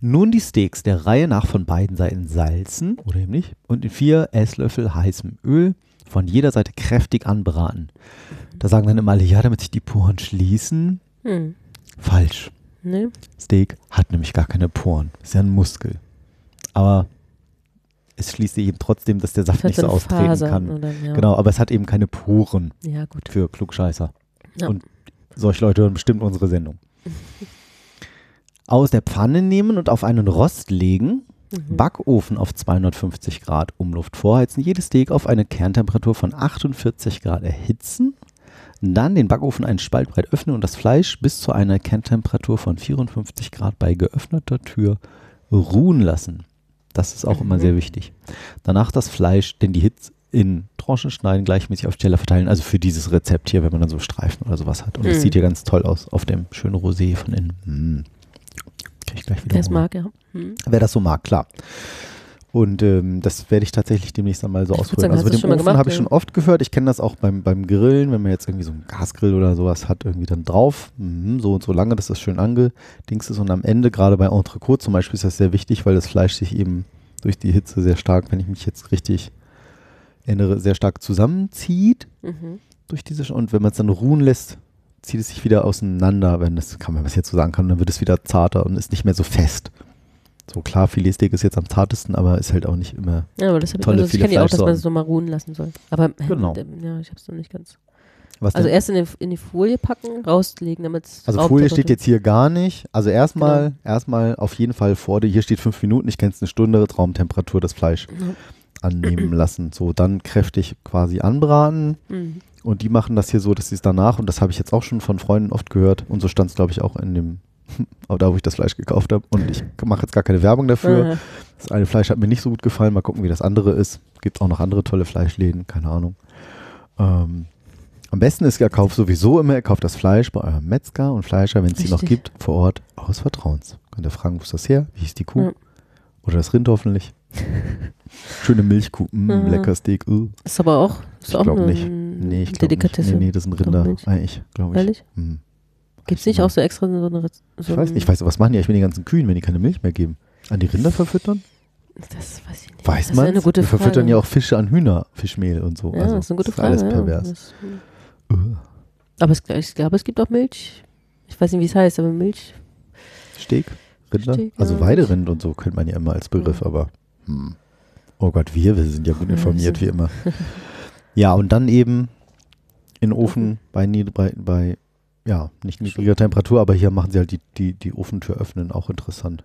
Nun die Steaks der Reihe nach von beiden Seiten salzen, oder eben nicht, und in vier Esslöffel heißem Öl von jeder Seite kräftig anbraten. Da sagen dann immer alle, ja, damit sich die Poren schließen. Hm. Falsch. Ne? Steak hat nämlich gar keine Poren. Ist ja ein Muskel. Aber es schließt sich eben trotzdem, dass der Saft nicht so austreten Fasern kann. Oder, ja. Genau, aber es hat eben keine Poren Ja, gut. für Klugscheißer. Ja. Und solche Leute hören bestimmt unsere Sendung. Aus der Pfanne nehmen und auf einen Rost legen. Mhm. Backofen auf 250 Grad Umluft vorheizen, jedes Steak auf eine Kerntemperatur von 48 Grad erhitzen, dann den Backofen einen Spalt breit öffnen und das Fleisch bis zu einer Kerntemperatur von 54 Grad bei geöffneter Tür ruhen lassen. Das ist auch immer Mhm. sehr wichtig. Danach das Fleisch, denn die Hitze in Tranchen schneiden, gleichmäßig auf Teller verteilen. Also für dieses Rezept hier, wenn man dann so Streifen oder sowas hat. Und das Mhm. sieht hier ganz toll aus auf dem schönen Rosé von innen. Mm. Krieg ich gleich wieder Wer es mag, ja. Mhm. Wer das so mag, klar. Und ähm, das werde ich tatsächlich demnächst einmal so ausprobieren. also mit dem Ofen habe ich schon oft gehört. Ich kenne das auch beim, beim Grillen, wenn man jetzt irgendwie so einen Gasgrill oder sowas hat, irgendwie dann drauf. Mhm, so und so lange, dass das schön angedingst ist. Und am Ende, gerade bei Entrecôte zum Beispiel, ist das sehr wichtig, weil das Fleisch sich eben durch die Hitze sehr stark, wenn ich mich jetzt richtig erinnere, sehr stark zusammenzieht Mhm. durch diese und wenn man es dann ruhen lässt, zieht es sich wieder auseinander, wenn das kann man was jetzt so sagen kann, dann wird es wieder zarter und ist nicht mehr so fest. So klar, Filetsteak ist jetzt am zartesten, aber ist halt auch nicht immer. Ja, aber das habe ich, Tolle, also ich kenne ja auch, dass man es so mal ruhen lassen soll. Aber Genau. ja, ich habe es noch nicht ganz. Was Also denn? erst in die, in die Folie packen, rauslegen, damit es also Folie steht jetzt hier gar nicht. Also erstmal, Genau. erstmal auf jeden Fall vor dir. Hier steht fünf Minuten, ich kenne es eine Stunde, Raumtemperatur das Fleisch Ja. annehmen lassen. So, dann kräftig quasi anbraten. Mhm. Und die machen das hier so, dass sie es danach, und das habe ich jetzt auch schon von Freunden oft gehört, und so stand es, glaube ich, auch in dem, (laughs) auch da, wo ich das Fleisch gekauft habe. Und ich mache jetzt gar keine Werbung dafür. Aha. Das eine Fleisch hat mir nicht so gut gefallen. Mal gucken, wie das andere ist. Gibt auch noch andere tolle Fleischläden, keine Ahnung. Ähm, am besten ist, ihr kauft sowieso immer, ihr kauft das Fleisch bei eurem Metzger und Fleischer, wenn es die noch gibt, vor Ort, aus Vertrauens. Könnt ihr fragen, wo ist das her? Wie hieß die Kuh? Ja. Oder das Rind hoffentlich. (laughs) Schöne Milchkuh, mm, Mhm. lecker Steak. Uh. Ist aber auch, ist Ich auch glaube eine nicht. Nee, ich glaube nicht. Nee, nee, das sind Rinder eigentlich, glaube ich. Ehrlich? Hm. Gibt es nicht auch so extra so eine. So Ich weiß nicht, ich weiß, was machen die eigentlich mit den ganzen Kühen, wenn die keine Milch mehr geben? An die Rinder verfüttern? Das weiß ich nicht. Weiß das man? ist gute Die verfüttern Frage. ja auch Fische an Hühner, Fischmehl und so. Ja, also, das ist eine gute ist alles Frage. Ja. pervers. Das, hm. Uh. aber es, ich glaube, es gibt auch Milch. Ich weiß nicht, wie es heißt, aber Milch. Steak, Rinder, Steak, also ja. Weiderind und so kennt man ja immer als Begriff, Ja. aber hm. oh Gott, wir, wir sind ja gut Ja, informiert wir wie immer. ja, und dann eben in den Ofen bei, nied- bei, bei ja, nicht niedriger Temperatur, aber hier machen sie halt die, die, die Ofentür öffnen, auch interessant.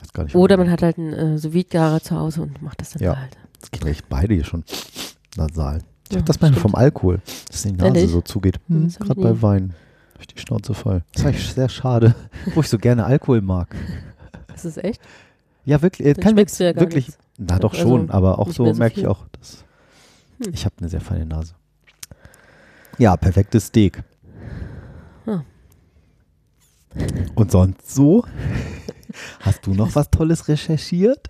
Weiß gar nicht, Oder man hat halt einen äh, sous garer zu Hause und macht das dann Ja. halt. Das geht echt beide hier schon nasal. Ich Ja, hab das stimmt. vom Alkohol, dass die Nase Ehrlich? so zugeht. Hm, Gerade bei Wein. Ich die Schnauze voll. Das ist eigentlich (laughs) sehr schade, wo ich so gerne Alkohol mag. Das ist echt? Ja, wirklich. Äh, kein Witz, ja gar wirklich. nichts. Na doch Also schon, aber auch so so merke ich auch, dass Hm. ich habe eine sehr feine Nase. Ja, perfektes Steak. Und sonst so? Hast du noch was Tolles recherchiert?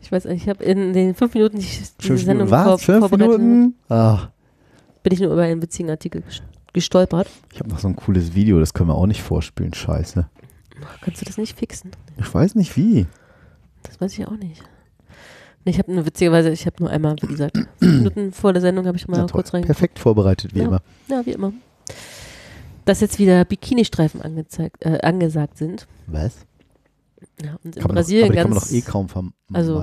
Ich weiß nicht, ich habe in den fünf Minuten, die ich diese Fünf Sendung Minuten. vor? Fünf vorbereitet Minuten? Ach, bin ich nur über einen witzigen Artikel ges- gestolpert. ich habe noch so ein cooles Video, das können wir auch nicht vorspielen. Scheiße. Kannst du das nicht fixen? Ich weiß nicht wie. Das weiß ich auch nicht. Ich habe nur witzigerweise, ich habe nur einmal, wie gesagt, fünf Minuten vor der Sendung habe ich mal Ja, kurz reingeguckt. Perfekt vorbereitet, wie Ja. immer. Ja, wie immer. Dass jetzt wieder Bikini-Streifen angezeigt, äh, angesagt sind. Was? Ja, und in Kann Brasilien aber die kann ganz. man doch eh kaum vermeiden. also-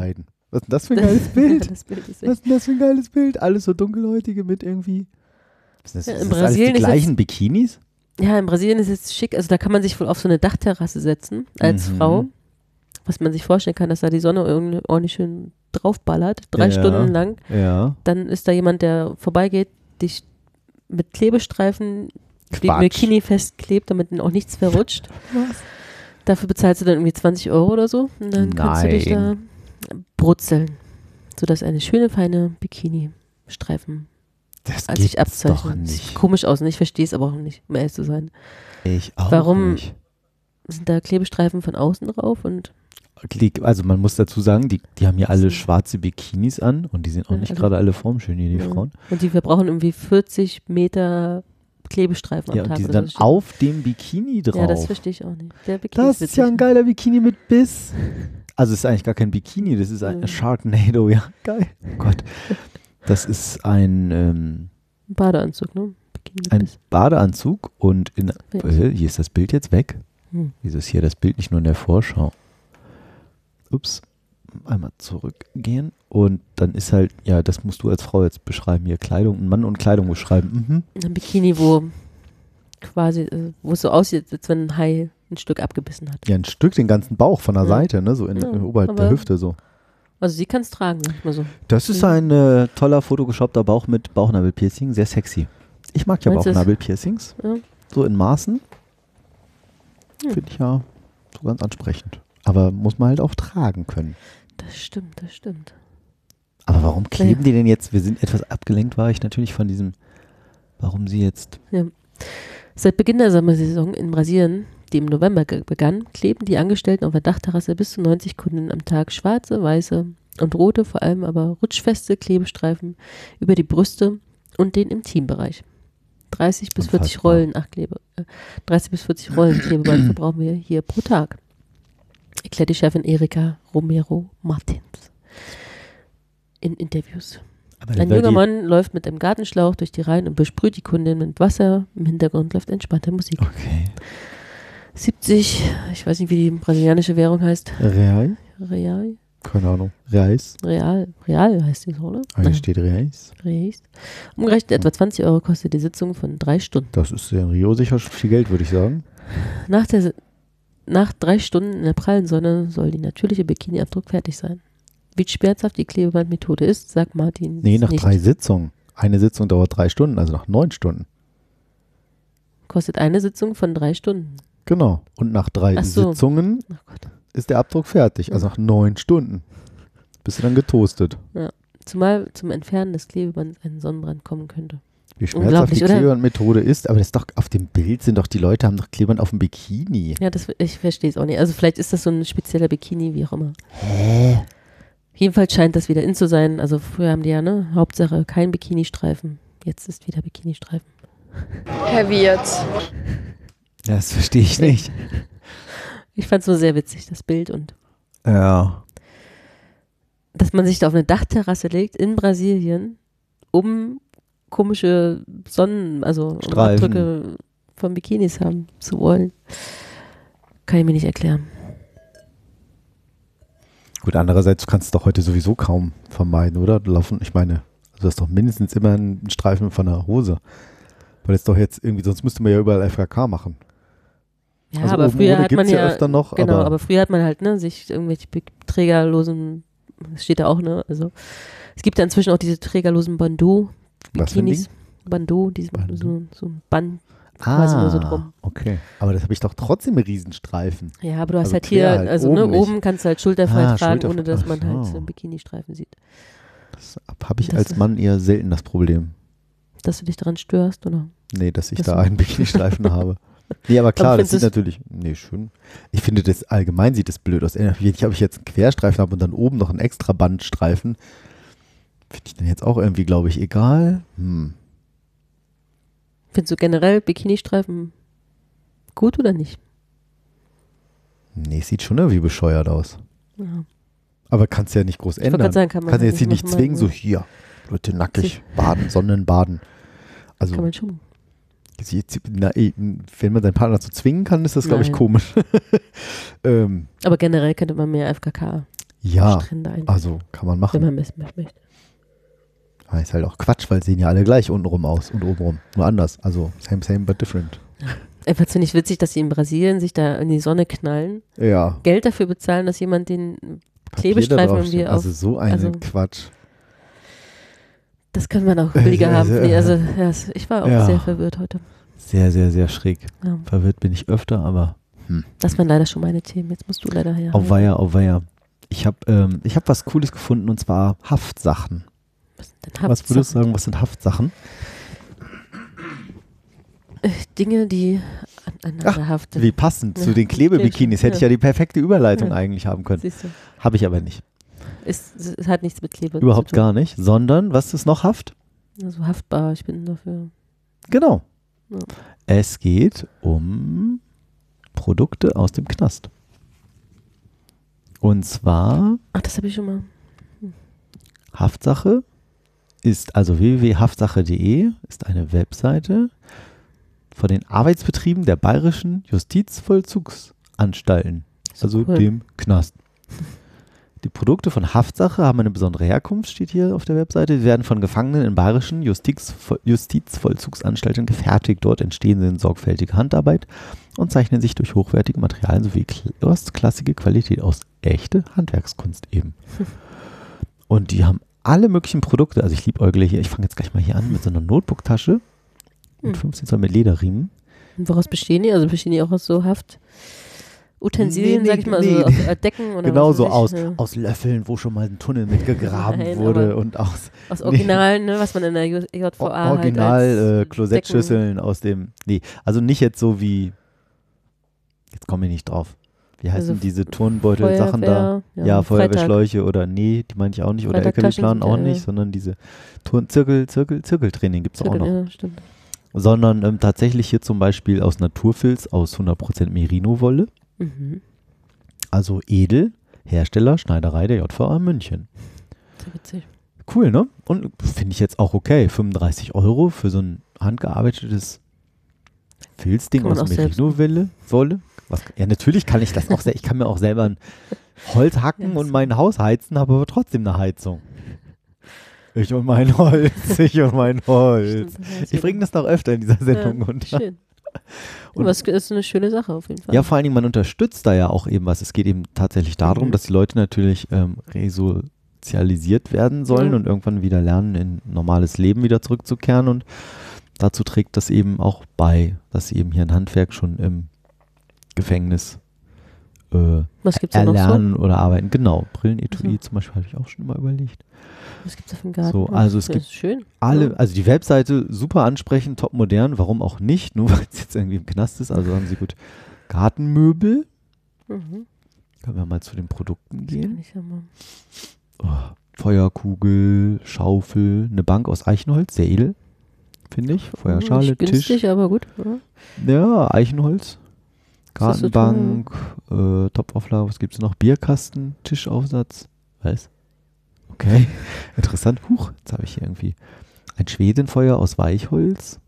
Was ist denn das für ein (laughs) geiles Bild? das Bild ist Was echt. ist denn das für ein geiles Bild? Alles so dunkelhäutige mit irgendwie. Was ist das, Ja, in das Brasilien die ist gleichen Bikinis? Ja, in Brasilien ist es schick. Also da kann man sich wohl auf so eine Dachterrasse setzen als Mhm. Frau. Was man sich vorstellen kann, dass da die Sonne ordentlich schön draufballert, drei Ja. Stunden lang. Ja. Dann ist da jemand, der vorbeigeht, dich mit Klebestreifen. Bikini festklebt, damit auch nichts verrutscht. Dafür bezahlst du dann irgendwie 20 Euro oder so. Und dann kannst du dich da Nein. brutzeln, sodass eine schöne, feine Bikini-Streifen Das als doch abzeichnen. Sieht nicht. komisch aus und ich verstehe es aber auch nicht, um ehrlich zu sein. Ich auch Warum? nicht. Sind da Klebestreifen von außen drauf und Also man muss dazu sagen, die, die haben hier alle schwarze Bikinis an und die sind auch Ja, nicht alle. gerade alle formschön hier, die Ja. Frauen. Und die verbrauchen irgendwie 40 Meter Klebestreifen Ja, am und Tag. die sind dann so. auf dem Bikini drauf. Ja, das verstehe ich auch nicht. Der Bikini Das ist ja ein geiler Bikini mit Biss. (laughs) Also es ist eigentlich gar kein Bikini, das ist ein Mhm. Sharknado, ja, geil. Oh Gott. Das ist ein, ähm, Badeanzug, ne? Bikini ein Biss. Badeanzug und in, Ja. äh, hier ist das Bild jetzt weg. Hm. Wieso ist hier das Bild nicht nur in der Vorschau? Ups, einmal zurückgehen und dann ist halt, ja, das musst du als Frau jetzt beschreiben, hier Kleidung, ein Mann und Kleidung beschreiben. Mhm. Ein Bikini, wo quasi, äh, wo es so aussieht, als wenn ein Hai ein Stück abgebissen hat. Ja, ein Stück, den ganzen Bauch von der Ja. Seite, ne? So in, Ja, oberhalb der Hüfte so. Also sie kann es tragen, sag ich mal so. Das ist Mhm. ein äh, toller fotogeshoppter Bauch mit Bauchnabelpiercing, sehr sexy. Ich mag ja? Bauchnabelpiercings, Ja. so in Maßen. Hm. Finde ich ja so ganz ansprechend. Aber muss man halt auch tragen können. Das stimmt, das stimmt. Aber warum kleben die denn jetzt? Wir sind etwas abgelenkt, war ich natürlich von diesem, warum sie jetzt. Seit Beginn der Sommersaison in Brasilien, die im November begann, kleben die Angestellten auf der Dachterrasse bis zu 90 Kunden am Tag schwarze, weiße und rote, vor allem aber rutschfeste Klebestreifen über die Brüste und den Intimbereich. 30 bis 40 Unfassbar. Rollen, ach Klebe, äh, 30 bis 40 Rollen Klebeband verbrauchen wir hier pro Tag. Erklärt die Chefin Erika Romero Martins in Interviews. Aber Ein junger Mann läuft mit einem Gartenschlauch durch die Reihen und besprüht die Kundin mit Wasser. Im Hintergrund läuft entspannte Musik. Okay. 70, ich weiß nicht, wie die brasilianische Währung heißt. Real? Real? Keine Ahnung. Reis? Real? Real heißt die so, oder? Ah, hier steht Reis. Reis. Umgerechnet etwa 20 Euro kostet die Sitzung von drei Stunden. Das ist in Rio sicher viel Geld, würde ich sagen. Nach, der, nach drei Stunden in der prallen Sonne soll die natürliche Bikini-Abdruck fertig sein. Wie schmerzhaft die Klebebandmethode ist, sagt Martin Nee, nach nicht. drei Sitzungen. Eine Sitzung dauert drei Stunden, also nach neun Stunden. Kostet eine Sitzung von drei Stunden. Genau. Und nach drei so. Sitzungen Gott. ist der Abdruck fertig. Also nach neun Stunden. Bist du dann getoastet. Zumal zum Entfernen des Klebebands ein Sonnenbrand kommen könnte. Wie schmerzhaft die? Klebebandmethode ist, aber das ist doch auf dem Bild sind doch die Leute haben doch Klebeband auf dem Bikini. Ja, das, ich verstehe es auch nicht. Also vielleicht ist das so ein spezieller Bikini, wie auch immer. Jedenfalls scheint das wieder in zu sein. Also früher haben die ja, ne, Hauptsache kein Bikini-Streifen. Jetzt ist wieder Bikini-Streifen. Herr Wirt. Das verstehe ich nicht. Ich fand es nur sehr witzig, das Bild. Und Ja. dass man sich da auf eine Dachterrasse legt in Brasilien, um komische Sonnen-, also um Streifen. Abdrücke von Bikinis haben zu wollen. Kann ich mir nicht erklären. Gut, andererseits kannst du doch heute sowieso kaum vermeiden, oder? Laufen, ich meine, du hast doch mindestens immer einen Streifen von der Hose. Weil das doch jetzt irgendwie, sonst müsste man ja überall FKK machen. Ja, Also aber früher hat man ja ja, öfter noch, genau, aber- aber, früher hat man halt, ne, sich irgendwelche trägerlosen, das steht da auch, ne, also es gibt ja inzwischen auch diese trägerlosen Bandeau Was für ein Bikinis, Bandeau, die Bandeau? so, so ein Band, Quasi nur so drum. Ah, Okay. Aber das habe ich doch trotzdem Riesenstreifen. ja, aber du hast Also halt hier, halt, also oben ne, oben kannst du halt schulterfrei Ah, tragen, schulterfrei. ohne dass man halt so. einen Bikini-Streifen sieht. Das habe ich Das als Mann eher selten das Problem. Dass du dich daran störst, oder? Nee, dass ich Das da einen Bikini-Streifen (laughs) habe. Nee, aber klar, Aber das sieht natürlich, nee, schön. Ich finde, das allgemein sieht das blöd aus. Ich, ob ich jetzt einen Querstreifen habe und dann oben noch einen extra Bandstreifen, finde ich dann jetzt auch irgendwie, glaube ich, egal. Hm. Findest du generell Bikini-Streifen gut oder nicht? Nee, sieht schon irgendwie bescheuert aus. Ja. Aber kannst ja nicht groß Ich ändern. sagen, kann man kannst du halt jetzt hier nicht zwingen, so ne? hier, Leute, nackig, baden, Sonnenbaden. Also, Kann man schon. na, wenn man seinen Partner dazu zwingen kann, ist das, glaube ich, komisch. (laughs) ähm, Aber generell könnte man mehr FKK-Strände ja, also kann man wenn machen. man es möchte. Aber ist halt auch Quatsch, weil sehen ja alle gleich untenrum aus und obenrum. Nur anders. Also same, same, but different. Einfach finde ich witzig, dass sie in Brasilien sich da in die Sonne knallen, Ja. Geld dafür bezahlen, dass jemand den Papier Klebestreifen irgendwie auf. Also so ein also- Quatsch. Das kann man auch billiger Äh, haben. äh, Nee, also ja, ich war auch ja. sehr verwirrt heute. Sehr, sehr, sehr schräg. Ja. Verwirrt bin ich öfter, aber Das waren leider schon meine Themen. Jetzt musst du leider her. auweia, auweia. Ich habe ähm, ich hab was Cooles gefunden und zwar Haftsachen. Was, sind denn Was würdest du sagen, was sind Haftsachen? Äh, Dinge, die aneinander Ach, haften. Wie passend zu Ja. den Klebebikinis. Hätte ich ja die perfekte Überleitung Ja. eigentlich haben können. Habe ich aber nicht. Ist, es hat nichts mit Klebe Überhaupt zu tun. gar nicht. Sondern, was ist noch Haft? Also haftbar, ich bin dafür. Genau. Ja. Es geht um Produkte aus dem Knast. Und zwar Ach, das habe ich schon mal. Haftsache ist also www.haftsache.de ist eine Webseite von den Arbeitsbetrieben der bayerischen Justizvollzugsanstalten, also cool. dem Knast. (laughs) Die Produkte von Haftsache haben eine besondere Herkunft, steht hier auf der Webseite. Sie werden von Gefangenen in bayerischen Justiz, Justizvollzugsanstalten gefertigt. Dort entstehen sie in sorgfältiger Handarbeit und zeichnen sich durch hochwertige Materialien sowie kl- erstklassige Qualität aus. Echte Handwerkskunst eben. (laughs) Und die haben alle möglichen Produkte. Also ich liebäugle hier, ich fange jetzt gleich mal hier an mit so einer Notebook-Tasche mit Hm. 15 Zoll mit Lederriemen. Und woraus bestehen die? Also bestehen die auch aus so Haftutensilien, Nee, nee, sag ich mal, nee. also aus Decken oder Genau so aus, ja. aus Löffeln, wo schon mal ein Tunnel mitgegraben Nein, wurde und aus Aus (laughs) Originalen, ne, was man in der JVA halt Original als äh, Decken- Klosettschüsseln aus dem. Nee, also nicht jetzt so wie. Jetzt komme ich nicht drauf. Wie heißen Also diese Turnbeutel-Sachen da? Ja, Freitag. Feuerwehrschläuche oder nee, die meine ich auch nicht. Oder Freitagtaschen LKW-Plan sind auch ja, nicht, ja. sondern diese Turn Zirkel, Zirkel, Zirkeltraining gibt es auch Zirkel, noch. Ja, stimmt. Sondern ähm, tatsächlich hier zum Beispiel aus Naturfilz aus 100% Merino-Wolle. Mhm. Also edel, Hersteller, Schneiderei der JVA München. Sehr witzig. Cool, ne? Und finde ich jetzt auch okay. 35 Euro für so ein handgearbeitetes Filzding aus Merino-Wolle. Wolle. Was, ja, natürlich kann ich das auch sehr. Ich kann mir auch selber ein Holz hacken Ja, und mein Haus heizen, habe aber trotzdem eine Heizung. Ich und mein (laughs) Holz, ich und mein Holz. Stimmt, Ich bringe das noch öfter in dieser Sendung ja, unter. Schön. Und- es ist eine schöne Sache auf jeden Fall. Ja, vor allen Dingen, man unterstützt da ja auch eben was. Es geht eben tatsächlich darum, Mhm. dass die Leute natürlich ähm, resozialisiert werden sollen Ja. und irgendwann wieder lernen, in normales Leben wieder zurückzukehren. Und dazu trägt das eben auch bei, dass sie eben hier ein Handwerk schon im Gefängnis äh, noch so? erlernen oder arbeiten. Genau, Brillenetui Also. zum Beispiel habe ich auch schon mal überlegt. Was gibt's da für einen Garten? So, also es gibt schön. Alle, also die Webseite super ansprechend, top modern, warum auch nicht, (laughs) nur weil es jetzt irgendwie im Knast ist. Also haben sie gut Gartenmöbel. Mhm. Können wir mal zu den Produkten gehen? ja. Oh, Feuerkugel, Schaufel, eine Bank aus Eichenholz, sehr edel, finde ich. Feuerschale, Nicht günstig, Tisch. aber gut. Ja. Ja, Eichenholz. das so Gartenbank, äh, Topauflage, was gibt es noch? Bierkasten, Tischaufsatz. Was? Okay, (laughs) interessant. Huch, jetzt habe ich hier irgendwie ein Schwedenfeuer aus Weichholz.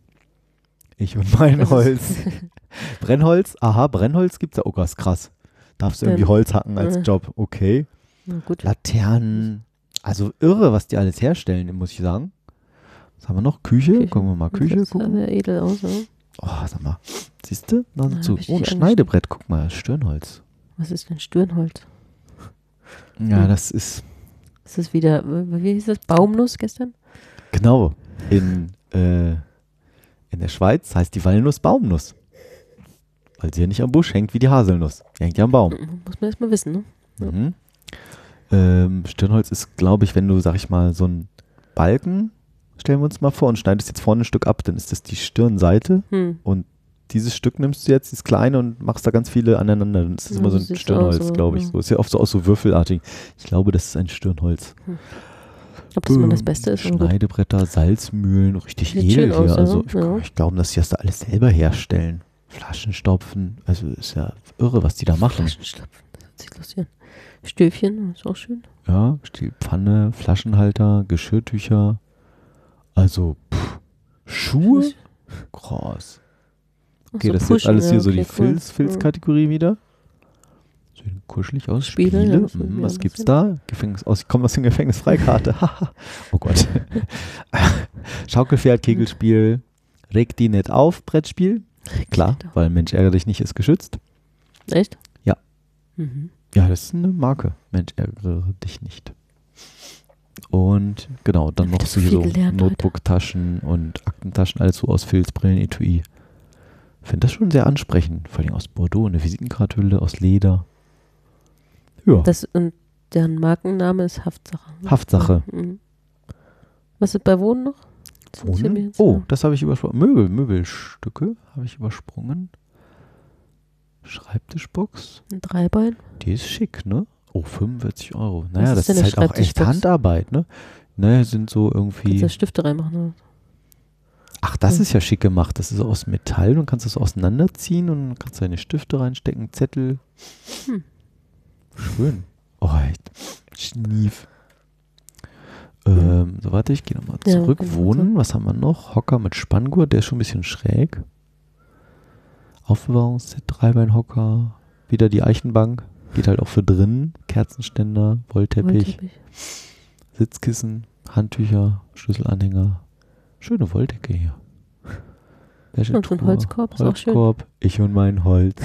Ich und mein Holz. (laughs) Brennholz, aha, Brennholz gibt es ja. Oh, das ist krass. Darfst du irgendwie Holz hacken als äh. Job. Okay. Laternen. Also irre, was die alles herstellen, muss ich sagen. Was haben wir noch? Küche? Küche. Gucken wir mal. Das Küche sah gucken. sehr edel aus. Ja. Oh, sag mal. Siehst du? Na, Oh, ein Schneidebrett. Guck mal, Stirnholz. Was ist denn Stirnholz? Ja, Hm. das ist Ist das wieder, wie hieß das? Baumnuss gestern? genau in, äh, in der Schweiz heißt die Walnuss Baumnuss. Weil sie ja nicht am Busch hängt wie die Haselnuss. Die hängt ja am Baum. Muss man erstmal wissen, ne? Mhm. Ähm, Stirnholz ist, glaube ich, wenn du, sag ich mal, so einen Balken, stellen wir uns mal vor, und schneidest jetzt vorne ein Stück ab, dann ist das die Stirnseite. Hm. Dieses Stück nimmst du jetzt, das kleine, und machst da ganz viele aneinander. Dann ist das Ja, immer so ein sieht Stirnholz, so, glaube ich. ja. So ist ja oft so aus so würfelartig. Ich glaube, das ist ein Stirnholz. Ob das immer das Beste ist. Schneidebretter, Salzmühlen, richtig Sieht edel hier. aus, also ich, Ja. ich glaube, dass sie das da alles selber herstellen. Flaschen stopfen, also ist ja irre, was die da machen. Flaschenstopfen, das sich lustig an. Stöfchen, ist auch schön. Ja, Pfanne, Flaschenhalter, Geschirrtücher. Also pff, Schuhe, krass. Okay, so, das ist jetzt alles hier so die. Filz, Filzkategorie wieder. Sehen kuschelig aus. Spiele, Spiele. hm, ich was gibt's da? Gefängnis aus, ich komme aus dem Gefängnis Freikarte. (laughs) Oh Gott. (laughs) Schaukelpferd, Kegelspiel. Reg die nicht auf, Brettspiel. Klar, weil Mensch ärgere dich nicht ist geschützt. Echt? Ja. Mhm. Ja, das ist eine Marke. Mensch ärgere dich nicht. Und genau, dann noch so, so. Notebook-Taschen und Aktentaschen, alles so aus Filz, Brillen, Etui. Finde das schon sehr ansprechend. Vor allem aus Bordeaux, eine Visitenkarthülle aus Leder. Ja, Das, und deren Markenname ist Haftsache. ne? Haftsache. Mhm. Was ist bei Wohnen noch? Wohnen? Oh, das habe ich übersprungen. Möbel, Möbelstücke habe ich übersprungen. Schreibtischbox. Ein Dreibein. Die ist schick, ne? Oh, 45 Euro. Naja, ist das ist eine halt auch echt? Handarbeit, ne? Naja, sind so Kannst irgendwie. da Stifte reinmachen. Ne? Ach, das Hm. ist ja schick gemacht. Das ist aus Metall und kannst das auseinanderziehen und kannst du deine Stifte reinstecken, Zettel. Hm. Schön. Oh, echt. Schnief. Ähm, so, warte, ich gehe nochmal Ja, zurück. genau Wohnen, was haben wir noch? Hocker mit Spanngurt, der ist schon ein bisschen schräg. Aufbewahrungsset, Dreibeinhocker, wieder die Eichenbank. Geht halt auch für drinnen. Kerzenständer, Wollteppich, Wollteppich. Sitzkissen, Handtücher, Schlüsselanhänger. Schöne Wolldecke hier. Und so ein Holzkorb ist auch schön. Holzkorb, ich und mein Holz.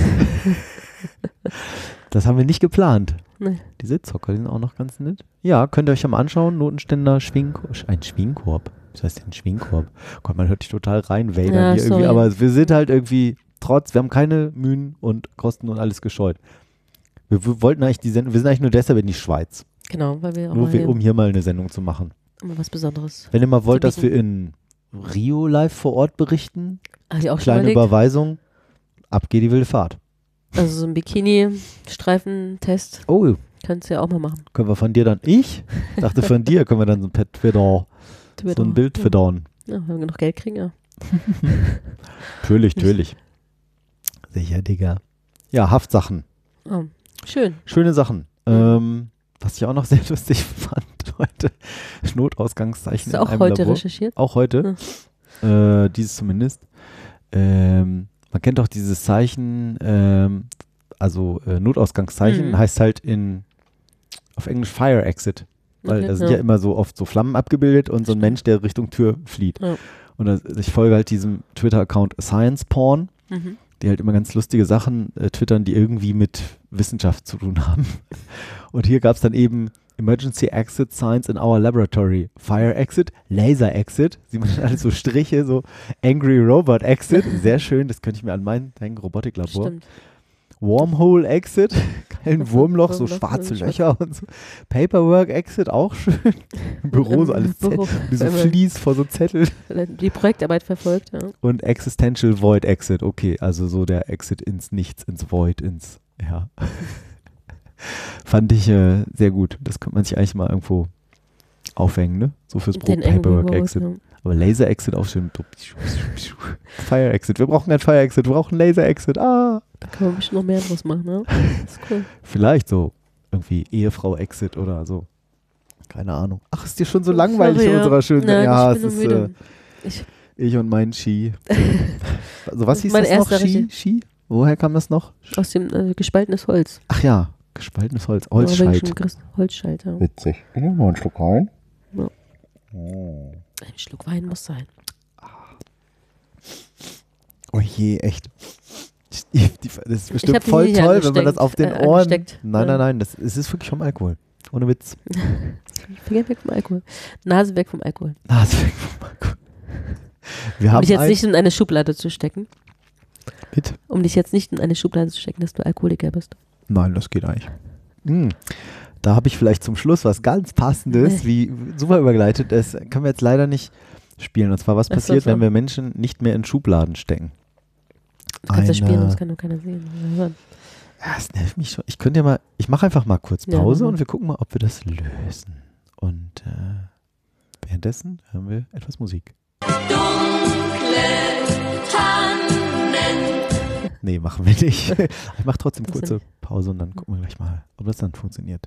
(laughs) das haben wir nicht geplant. Nee. Die Sitzhocker, die sind auch noch ganz nett. Ja, könnt ihr euch ja mal anschauen. Notenständer, Schwingkorb. Ein Schwingkorb. Was heißt denn Schwingkorb? Gott, man hört dich total rein, Vader Ja, hier irgendwie. Aber wir sind halt irgendwie trotz, wir haben keine Mühen und Kosten und alles gescheut. Wir, wollten eigentlich die Sendung, wir sind eigentlich nur deshalb in die Schweiz. Genau, weil wir auch Nur mal hier um hier mal eine Sendung zu machen. immer was Besonderes. Wenn ihr mal wollt, dass wir in Rio live vor Ort berichten, Habe ich auch schon kleine. Überweisung, ab geht die wilde Fahrt. Also so ein Bikini-Streifentest Oh, kannst du ja auch mal machen. können wir von dir dann, ich dachte von dir, können wir dann so ein Pet Twitter, so ein Bild ja. verdauen. Ja, wenn wir genug Geld kriegen, ja. (laughs) Natürlich, natürlich. Sicher, Digga. Ja, Haftsachen. Oh, schön. Schöne Sachen. Ähm, was ich auch noch (laughs) sehr lustig fand heute, Notausgangszeichen in auch heute Labor. recherchiert? Auch heute. Äh, dieses zumindest. Ähm, man kennt doch dieses Zeichen, ähm, also äh, Notausgangszeichen Mhm. heißt halt in auf Englisch Fire Exit. Weil Okay, da sind ja. immer so oft so Flammen abgebildet und so ein Mensch, der Richtung Tür flieht. Ja. Und ich folge halt diesem Twitter-Account Science Porn, Mhm. Die halt immer ganz lustige Sachen äh, twittern, die irgendwie mit Wissenschaft zu tun haben. (laughs) Und hier gab es dann eben Emergency Exit Signs in our Laboratory. Fire Exit, Laser Exit, sieht man alles so Striche, so Angry Robot Exit, sehr schön, das könnte ich mir an mein hängen, Robotiklabor. Stimmt. Wormhole Exit, (laughs) kein Wurmloch, so schwarze Löcher und so. Paperwork Exit, auch schön. (laughs) Büro so alles Büro. Wie so Flies vor so Zettel. (laughs) Die Projektarbeit verfolgt, ja. Und Existential Void Exit, okay, also so der Exit ins Nichts, ins Void, ins, ja. Fand ich äh, sehr gut. Das könnte man sich eigentlich mal irgendwo aufhängen, ne? So fürs Pro Paperwork Exit. ja. Aber Laser Exit auch schön. Fire Exit. Wir brauchen kein Fire Exit, wir brauchen Laser Exit. Ah. Da kann man bestimmt noch mehr draus machen, ne? Das (laughs) ist cool. Vielleicht so irgendwie Ehefrau Exit oder so. Keine Ahnung. Ach, ist dir schon so langweilig Sorry, in ja. unserer schönen. Nein, ja, ich bin es ist müde. äh, Ich, ich und mein Ski. (laughs) also was hieß Meine das noch? Ski? Ski? Woher kam das noch? aus dem äh, gespaltenes Holz. Ach ja, gespaltenes Holz. Holzscheit. Holzscheit, ja. Witzig. Ich nehme mal einen Schluck rein. Ja. Oh. Ein Schluck Wein muss sein. Oh je, echt. Das ist bestimmt voll toll, wenn man das auf den äh, Ohren. angesteckt. Nein, nein, nein, das, es ist wirklich vom Alkohol. Ohne Witz. (laughs) Finger weg vom Alkohol. Nase weg vom Alkohol. Nase weg vom Alkohol. (laughs) Wir Um haben dich jetzt nicht in eine Schublade zu stecken. Bitte? Um dich jetzt nicht in eine Schublade zu stecken, dass du Alkoholiker bist. Nein, das geht eigentlich. Hm. Da habe ich vielleicht zum Schluss was ganz Passendes, wie super übergeleitet. Das können wir jetzt leider nicht spielen. Und zwar, was Ach passiert, so. wenn wir Menschen nicht mehr in Schubladen stecken? Du kannst ja spielen, das kann nur keiner sehen. hören. Ja, es nervt mich schon. Ich könnte ja mal, ich mache einfach mal kurz Ja, Pause mal. und wir gucken mal, ob wir das lösen. Und äh, währenddessen hören wir etwas Musik. Dunkle Tannen. Nee, machen wir nicht. (laughs) Ich mache trotzdem kurze? Pause und dann gucken wir gleich mal, ob das dann funktioniert.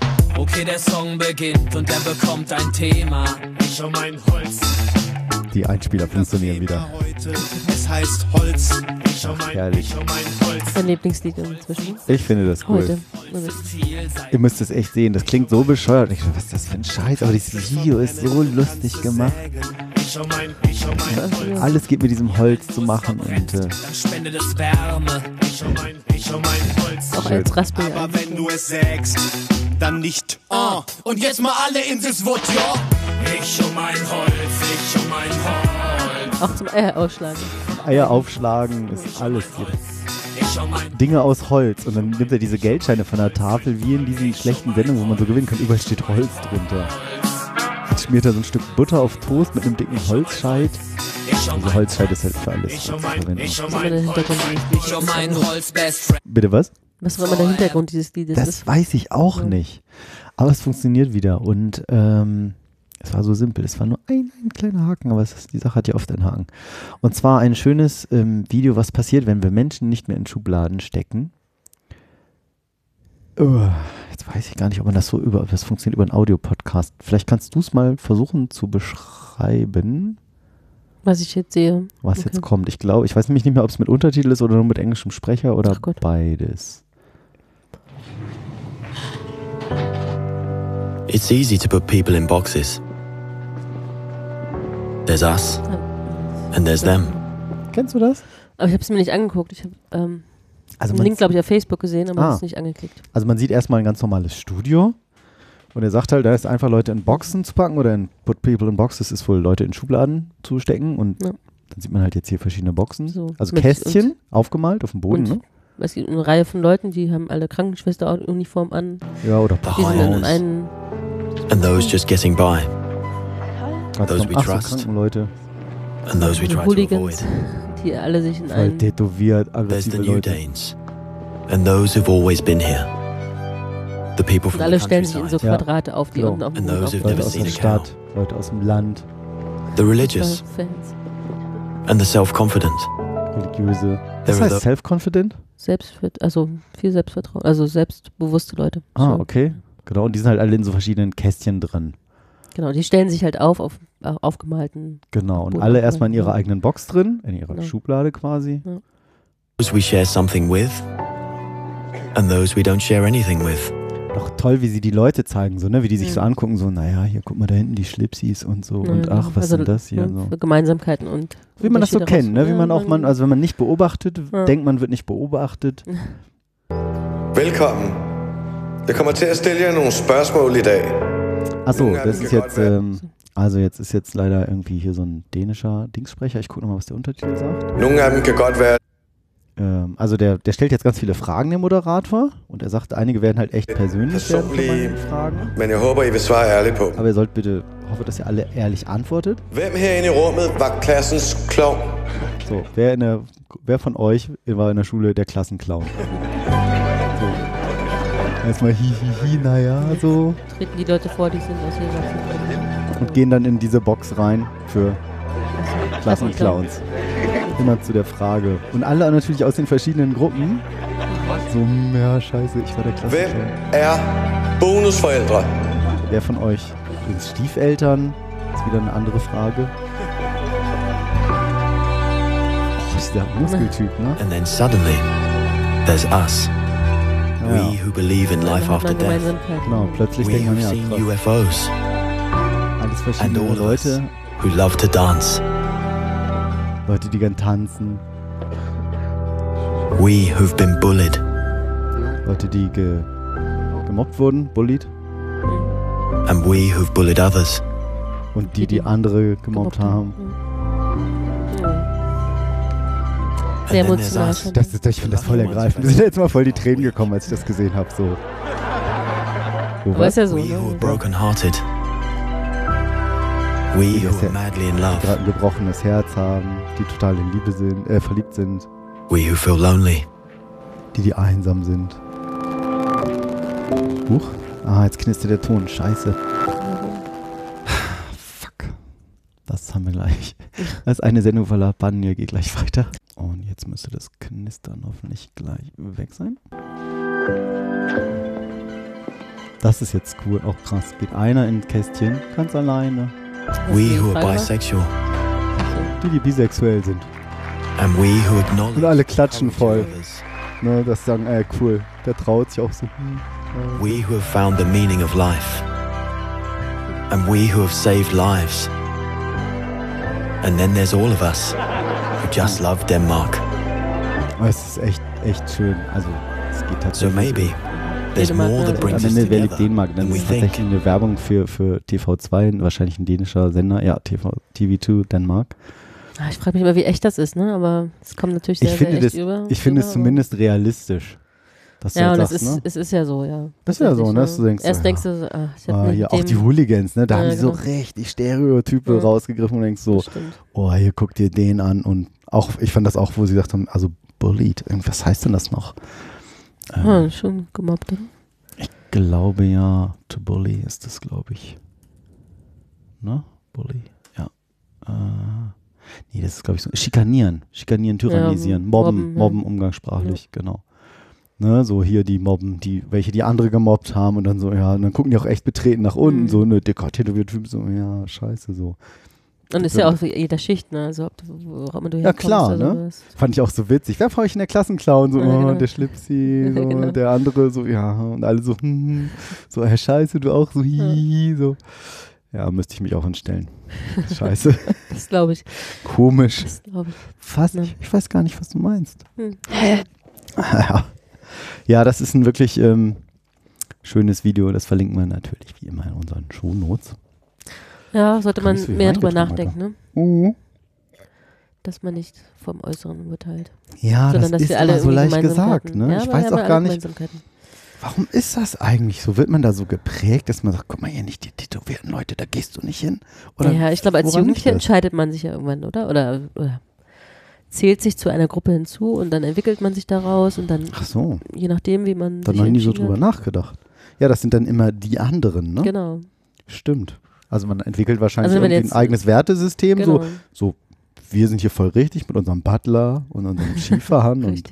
Okay, der Song beginnt und er bekommt ein Thema. Ich um mein Holz. Die Einspieler funktionieren wieder. heute. Es heißt Holz. Ich um mein, herrlich. ich mein Lieblingslied inzwischen? Ich finde das cool. Heute. Ihr müsst es echt sehen. Das klingt so bescheuert. Ich dachte, was ist das für ein Scheiß? Aber dieses Video ist so lustig gemacht. Ich mein, ich mein Holz. Alles geht mit diesem Holz zu machen und äh. Auch als Raspel. Aber wenn du es sägst, dann nicht. Oh. Und jetzt mal alle in das Wort, ja. Ich um mein Holz, ich um mein Holz. Auch zum Eier ausschlagen. Eier aufschlagen, ist alles hier. Dinge aus Holz. Und dann nimmt er diese Geldscheine von der Tafel, wie in diesen schlechten Sendungen, wo man so gewinnen kann. Überall steht Holz drunter. Jetzt schmiert er so ein Stück Butter auf Toast mit einem dicken Holzscheit. Also Holzscheit ist halt für alles Ich um mein, ich um Holz. Bitte was? Was auch immer der Hintergrund dieses Liedes Das ist. weiß ich auch Ja. nicht. Aber es funktioniert wieder. Und ähm, es war so simpel. Es war nur ein, ein kleiner Haken, aber es ist, die Sache hat ja oft einen Haken. Und zwar ein schönes ähm, Video, was passiert, wenn wir Menschen nicht mehr in Schubladen stecken. Uh, jetzt weiß ich gar nicht, ob man das so über, das funktioniert über einen Audiopodcast. Vielleicht kannst du es mal versuchen zu beschreiben. Was ich jetzt sehe. was Okay. jetzt kommt. Ich glaube, ich weiß nämlich nicht mehr, ob es mit Untertitel ist oder nur mit englischem Sprecher oder beides. It's easy to put people in boxes. There's us, and there's them. Kennst du das? Aber ich habe es mir nicht angeguckt. Ich habe ähm, Also einen man, Link, glaube ich, auf Facebook gesehen, aber Ah. es nicht angeklickt. also man sieht erstmal ein ganz normales Studio. Und er sagt halt, da ist einfach Leute in Boxen zu packen oder in Put People in Boxes ist wohl Leute in Schubladen zu stecken. Und Ja. dann sieht man halt jetzt hier verschiedene Boxen. So, also Kästchen aufgemalt auf dem Boden, und ne? Es gibt eine Reihe von Leuten, die haben alle Krankenschwesteruniform an. Ja, oder Die sind in einen, and those just getting by, those we trust. Krankenleute. and those we try to avoid. die alle sich in Voll einen. tätowiert, There's the Leute. Danes, and those who've always been here. The people Und from alle the stellen sich in so countryside, Ja. Quadrate auf, die Genau. unten auf dem Boden Leute aus der. Stadt, Leute aus dem Land, the religious, Fans. and the self-confident. religiöse. Are heißt the- self-confident? Selbstvert also viel Selbstvertrauen, also selbstbewusste Leute. Ah, So. okay. Genau, und die sind halt alle in so verschiedenen Kästchen drin. Genau, die stellen sich halt auf auf äh, aufgemalten. Genau. Und Boden alle erstmal in ihrer ja. eigenen Box drin, in ihrer Genau. Schublade quasi. Those we share something with, and those we don't share anything with. Doch toll, wie sie die Leute zeigen, so, ne? Wie die sich Mhm. so angucken, so, naja, hier guck mal da hinten die Schlipsis und so. Und Ja, ach, was also, sind das hier? ne, So. Gemeinsamkeiten und Wie man das so kennt, ne? Wie man auch man, also wenn man nicht beobachtet, Ja. denkt man wird nicht beobachtet. (laughs) Velkommen. Jeg kommer til at stille jer nogle spørgsmål i dag. Achso, das ist jetzt, ähm, also jetzt ist jetzt leider irgendwie hier so ein dänischer Dingssprecher. Ich gucke nochmal, was der Untertitel sagt. Nogle af dem kan godt være Ähm, also der, der stellt jetzt ganz viele Fragen, der Moderator. Und er sagt, einige werden halt echt persönlich werden Fragen. Men jeg håber, I vil svare ærligt på. Aber ihr sollt bitte, hoffe, dass ihr alle ehrlich antwortet. Hvem herinde i rummet var klassens klovn? So, wer, in der, wer von euch war in der Schule der Klassenclown? (laughs) So. Erstmal hi, hi, hi, naja, so. treten die Leute vor, die sind aus ihrer Und gehen dann in diese Box rein für Klassenclowns. Immer zu der Frage. Und alle natürlich aus den verschiedenen Gruppen. So, ja, scheiße, ich war der Hvem Klassenclown. er bonusforældre? Wer von euch sind Stiefeltern? Ist wieder eine andere Frage. Oh, dieser Muskeltyp, ne? And then suddenly, there's us. Ja, We who believe in life after death. Gemeinsamkeiten. genau, plötzlich We denkt man, who've ja, seen krass, UFOs alles and verschiedene Leute. who love to dance. Leute, die gern tanzen. We who've been bullied. Leute, die ge gemobbt wurden, bullied. And we who've bullied others. Und die, die andere gemobbt haben. Ja. And Sehr emotional. schon. Das ist, ich finde das voll ergreifend. Mir sind jetzt mal voll die Tränen gekommen, als ich das gesehen habe. So. Wo Aber was? ist ja so, We who are ne? broken hearted. We who das are ja- madly in Die love. gerade ein gebrochenes Herz haben, die total in Liebe sind, äh, verliebt sind, We who feel lonely. die, die einsam sind. Huch. Ah, jetzt knistert der Ton. Scheiße. Fuck. Das haben wir gleich. Das ist eine Sendung voller Banjo geht gleich weiter. Und jetzt müsste das Knistern hoffentlich gleich weg sein. Das ist jetzt cool, auch krass. Geht einer in ein Kästchen, ganz alleine. We who are bisexual. Die, die bisexuell sind. And we who acknowledge Und alle klatschen voll. Ne, das sagen, äh, cool. Der traut sich auch so. Hm, äh, We who have found the meaning of life. And we who have saved lives. And then there's all of us who just love Denmark. Es ist echt, echt schön. Also, es geht So tatsächlich. maybe there's more that Am brings us Ende, wer liebt together Dänemark? Dann ist tatsächlich eine Werbung für, für TV2, wahrscheinlich ein dänischer Sender. Ja, TV, TV2 Dänemark. Ah, Ich frage mich immer, wie echt das ist, ne? Aber es kommt natürlich sehr, Ich finde, sehr echt das, über. ich finde es zumindest realistisch. Dass du Ja, halt und es sagst, ist, ne? es ist ja so, ja. Das ist ja so, ne, du denkst, Erst so, denkst ja. du, so, ah, ich hab Ah, ja, auch die Hooligans, ne? Da Ja, haben die so genau. richtig Stereotype Ja. rausgegriffen und denkst so, oh, hier guck dir den an. Und auch, ich fand das auch, wo sie gesagt haben, also bullied. Was heißt denn das noch? Ähm, Ah, schon gemobbt, oder? glaube ja, to bully ist das, glaube ich. Ne? Bully, ja. Äh, nee, das ist, glaube ich, so. Schikanieren. Schikanieren, tyrannisieren. Ja, mobben, mobben, mobben, ja. umgangssprachlich, genau. Ne, so hier die Mobben, die, welche die andere gemobbt haben und dann so, ja, und dann gucken die auch echt betreten nach unten, Mhm. so, ne, dicker tätowierter Typ, so, ja, scheiße, so. Und ist ja auch jeder Schicht, ne? Also ob du, wo auch immer du Ja, klar, ne? sowas. Fand ich auch so witzig. Wer von euch in der Klassenclown? So, Ja, oh, genau. der Schlipsi, (laughs) so, Genau. der andere so, ja, und alle so, hm, hm. so, Herr Scheiße, du auch so, hihi, so. Ja, müsste ich mich auch anstellen. (laughs) Scheiße. Das glaube ich. Komisch. Das glaube ich. Fast, Ja. ich, weiß gar nicht, was du meinst. Hm. (laughs) Ja. das ist ein wirklich ähm, schönes Video. Das verlinken wir natürlich wie immer in unseren Shownotes. Ja, sollte man so mehr drüber nachdenken, ne? Mhm. Dass man nicht vom Äußeren urteilt. Ja, sondern das dass ist wir alle immer so leicht gesagt. Ne? Ja, ich weiß auch gar nicht. Warum ist das eigentlich so? Wird man da so geprägt, dass man sagt, guck mal hier nicht die tätowierten Leute, da gehst du nicht hin? Oder ja, ich glaube, als Jugendlicher entscheidet man sich ja irgendwann, oder? Oder, oder zählt sich zu einer Gruppe hinzu und dann entwickelt man sich daraus und dann, Ach so, je nachdem, wie man da sich noch nie so drüber hat. nachgedacht. Ja, das sind dann immer die anderen, ne? Genau. Stimmt. Also man entwickelt wahrscheinlich Also ein eigenes Wertesystem, genau. so, so wir sind hier voll richtig mit unserem Butler und unserem (laughs) Skifahren und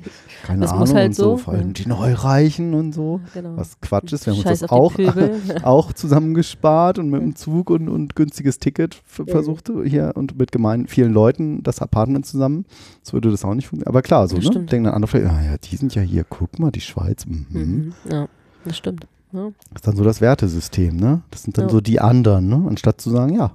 keine Das Ahnung halt und so, so, vor allem ja. die Neureichen und so. Genau. Was Quatsch ist, wir haben uns Scheiß das auf die auch, (laughs) (laughs) auch zusammengespart und mit dem Zug und, und günstiges Ticket versucht hier und mit gemein vielen Leuten das Apartment zusammen. So würde das auch nicht funktionieren. Aber klar, so, Das ne? stimmt. Denken dann andere vielleicht, ah ja, die sind ja hier, guck mal, die Schweiz. Mhm. Mhm. Ja, das stimmt. Ja. Das ist dann so das Wertesystem, ne? Das sind dann Ja. so die anderen, ne? Anstatt zu sagen, ja,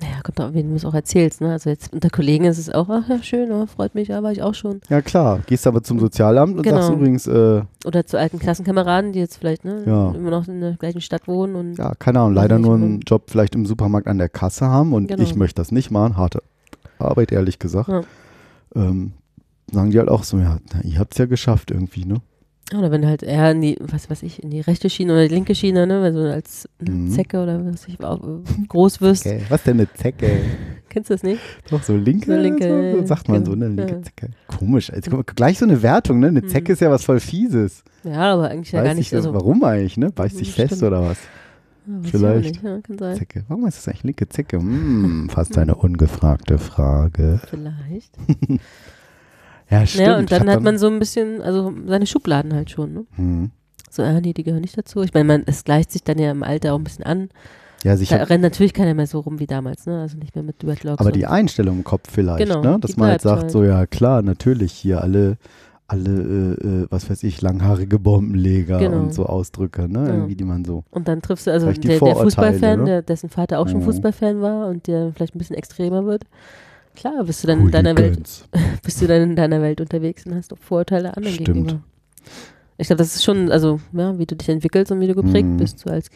Naja, kommt auch, wen du es auch erzählst, ne? Also jetzt unter Kollegen ist es auch, ach ja, schön, oh, freut mich, ja, war ich auch schon. ja klar. Gehst aber zum Sozialamt und Genau. sagst übrigens, äh, Oder zu alten Klassenkameraden, die jetzt vielleicht, ne, Ja. immer noch in der gleichen Stadt wohnen und ja, keine Ahnung, leider nur einen Job vielleicht im Supermarkt an der Kasse haben und Genau. ich möchte das nicht machen. Harte Arbeit, ehrlich gesagt. Ja. Ähm, sagen die halt auch so, ja, na, ihr habt es ja geschafft irgendwie, ne? Oder wenn du halt eher in die, was weiß ich, in die rechte Schiene oder die linke Schiene, ne, wenn du als Mhm. Zecke oder was weiß ich auch, groß wirst. Okay. Was denn eine Zecke? (laughs) Kennst du das nicht? Doch, so linke, So linke, so, sagt man so, eine linke Ja. Zecke. Komisch, jetzt mal, gleich so eine Wertung, ne? Eine Mhm. Zecke ist ja was voll Fieses. Ja, aber eigentlich ja Weiß gar nicht ich, so. warum eigentlich, ne? Beißt sich Mhm, fest oder was? Ja, Vielleicht. Nicht. Ja, kann sein. Zecke. Warum ist das eigentlich linke Zecke? Hm, fast eine ungefragte Frage. Vielleicht. (laughs) Ja, stimmt. Ja, und dann hat man so ein bisschen, also seine Schubladen halt schon, ne? Hm. So, ah, nee, die gehören nicht dazu. Ich meine, man, es gleicht sich dann ja im Alter auch ein bisschen an. Ja, also ich Da rennt natürlich keiner mehr so rum wie damals, ne? Also nicht mehr mit Dreadlocks. aber die Einstellung im Kopf vielleicht, Genau, ne? Dass man halt sagt, halt. so, ja klar, natürlich hier alle, alle, äh, äh, was weiß ich, langhaarige Bombenleger Genau. und so Ausdrücke, ne? Ja. Irgendwie, die man so. Und dann triffst du also der, der Fußballfan, ne? der, dessen Vater auch schon Mhm. Fußballfan war und der vielleicht ein bisschen extremer wird. Klar, bist du dann in deiner Welt, (laughs) bist du dann in deiner Welt unterwegs und hast auch Vorurteile anderen Stimmt. gegenüber. Ich glaube, das ist schon, also, ja, wie du dich entwickelst und wie du geprägt Mhm. bist, so als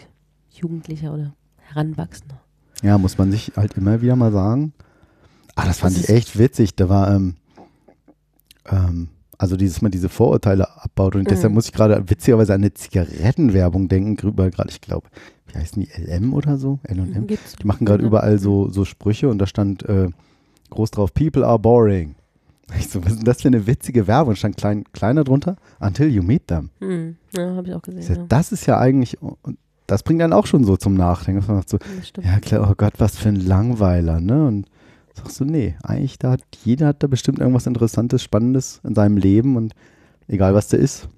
Jugendlicher oder Heranwachsender. Ja, muss man sich halt immer wieder mal sagen. Ah, das fand Das ich echt witzig. Da war, ähm, ähm, also dieses Mal diese Vorurteile abbaut und deshalb Mhm. muss ich gerade witzigerweise an eine Zigarettenwerbung denken, drüber gerade, ich glaube, wie heißen die, LM oder so? L&M? Die machen gerade überall so, so Sprüche und da stand äh, groß drauf, People are boring. (laughs) Ich so, was ist denn das für eine witzige Werbung? Stand klein, kleiner drunter, until you meet them. Hm, ja, habe ich auch gesehen. So, Ja. Das ist ja eigentlich, das bringt dann auch schon so zum Nachdenken. so, ja klar, oh Gott, was für ein Langweiler, ne? Und sagst du, nee, eigentlich da hat, jeder hat da bestimmt irgendwas Interessantes, Spannendes in seinem Leben und egal was der ist.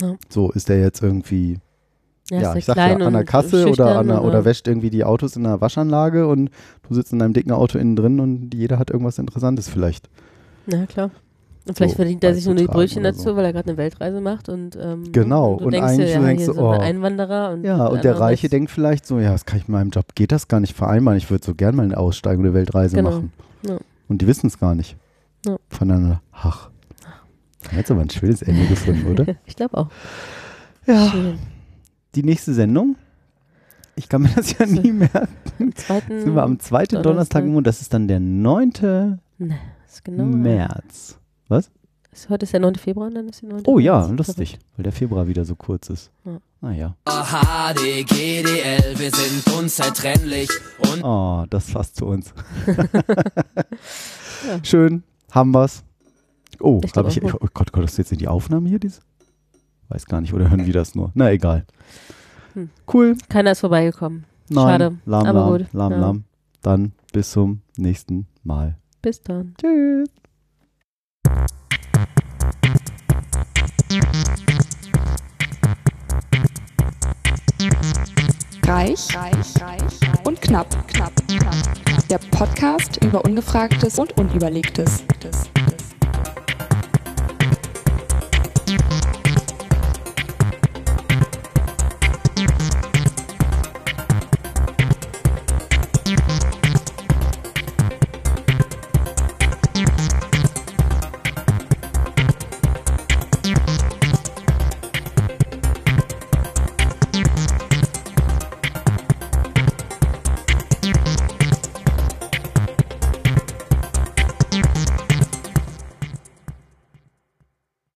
Ja. So ist der jetzt irgendwie, ja, der ich sag ja, an der Kasse oder, an der, oder wäscht irgendwie die Autos in der Waschanlage und du sitzt in deinem dicken Auto innen drin und jeder hat irgendwas Interessantes vielleicht. Ja, klar. Und vielleicht so verdient er sich nur die Brötchen dazu, so. weil er gerade eine Weltreise macht und ähm, Genau, und, du und eigentlich dir, du ja, denkst hier so, so ein oh. Einwanderer und Ja, und der Reiche denkt vielleicht so, ja, das kann ich in meinem Job, geht das gar nicht vereinbaren, ich würde so gern mal eine aussteigende Weltreise Genau. machen. Ja. Und die wissen es gar nicht. Ja. Voneinander. Ach. Jetzt aber ein schönes Ende gefunden, oder? (laughs) ich glaube auch. Ja. Schön. Die nächste Sendung. Ich kann mir das ja nie merken. Am zweiten Sind wir am zweiten Donnerstag im Monat. Das ist dann der 9. Ne, ist genau. März. Ist, heute ist der 9. Februar und dann ist der 9. Oh ja, lustig, weil der Februar wieder so kurz ist. Ja. Naja. HDGDL, wir sind unzertrennlich und Oh, das passt zu uns. (laughs) Schön, haben wir's. Oh, Ich hab ich, oh Gott, Gott, ist jetzt in die Aufnahme hier? Dies? Weiß gar nicht, oder hören die das nur? Na, egal. Hm. Cool. Keiner ist vorbeigekommen. Nein, Schade, Lahm, aber lahm, gut. lahm, Ja. lahm. Dann bis zum nächsten Mal. Bis dann. Tschüss. Reich, reich, reich und knapp, knapp, knapp. Der Podcast über Ungefragtes und Unüberlegtes.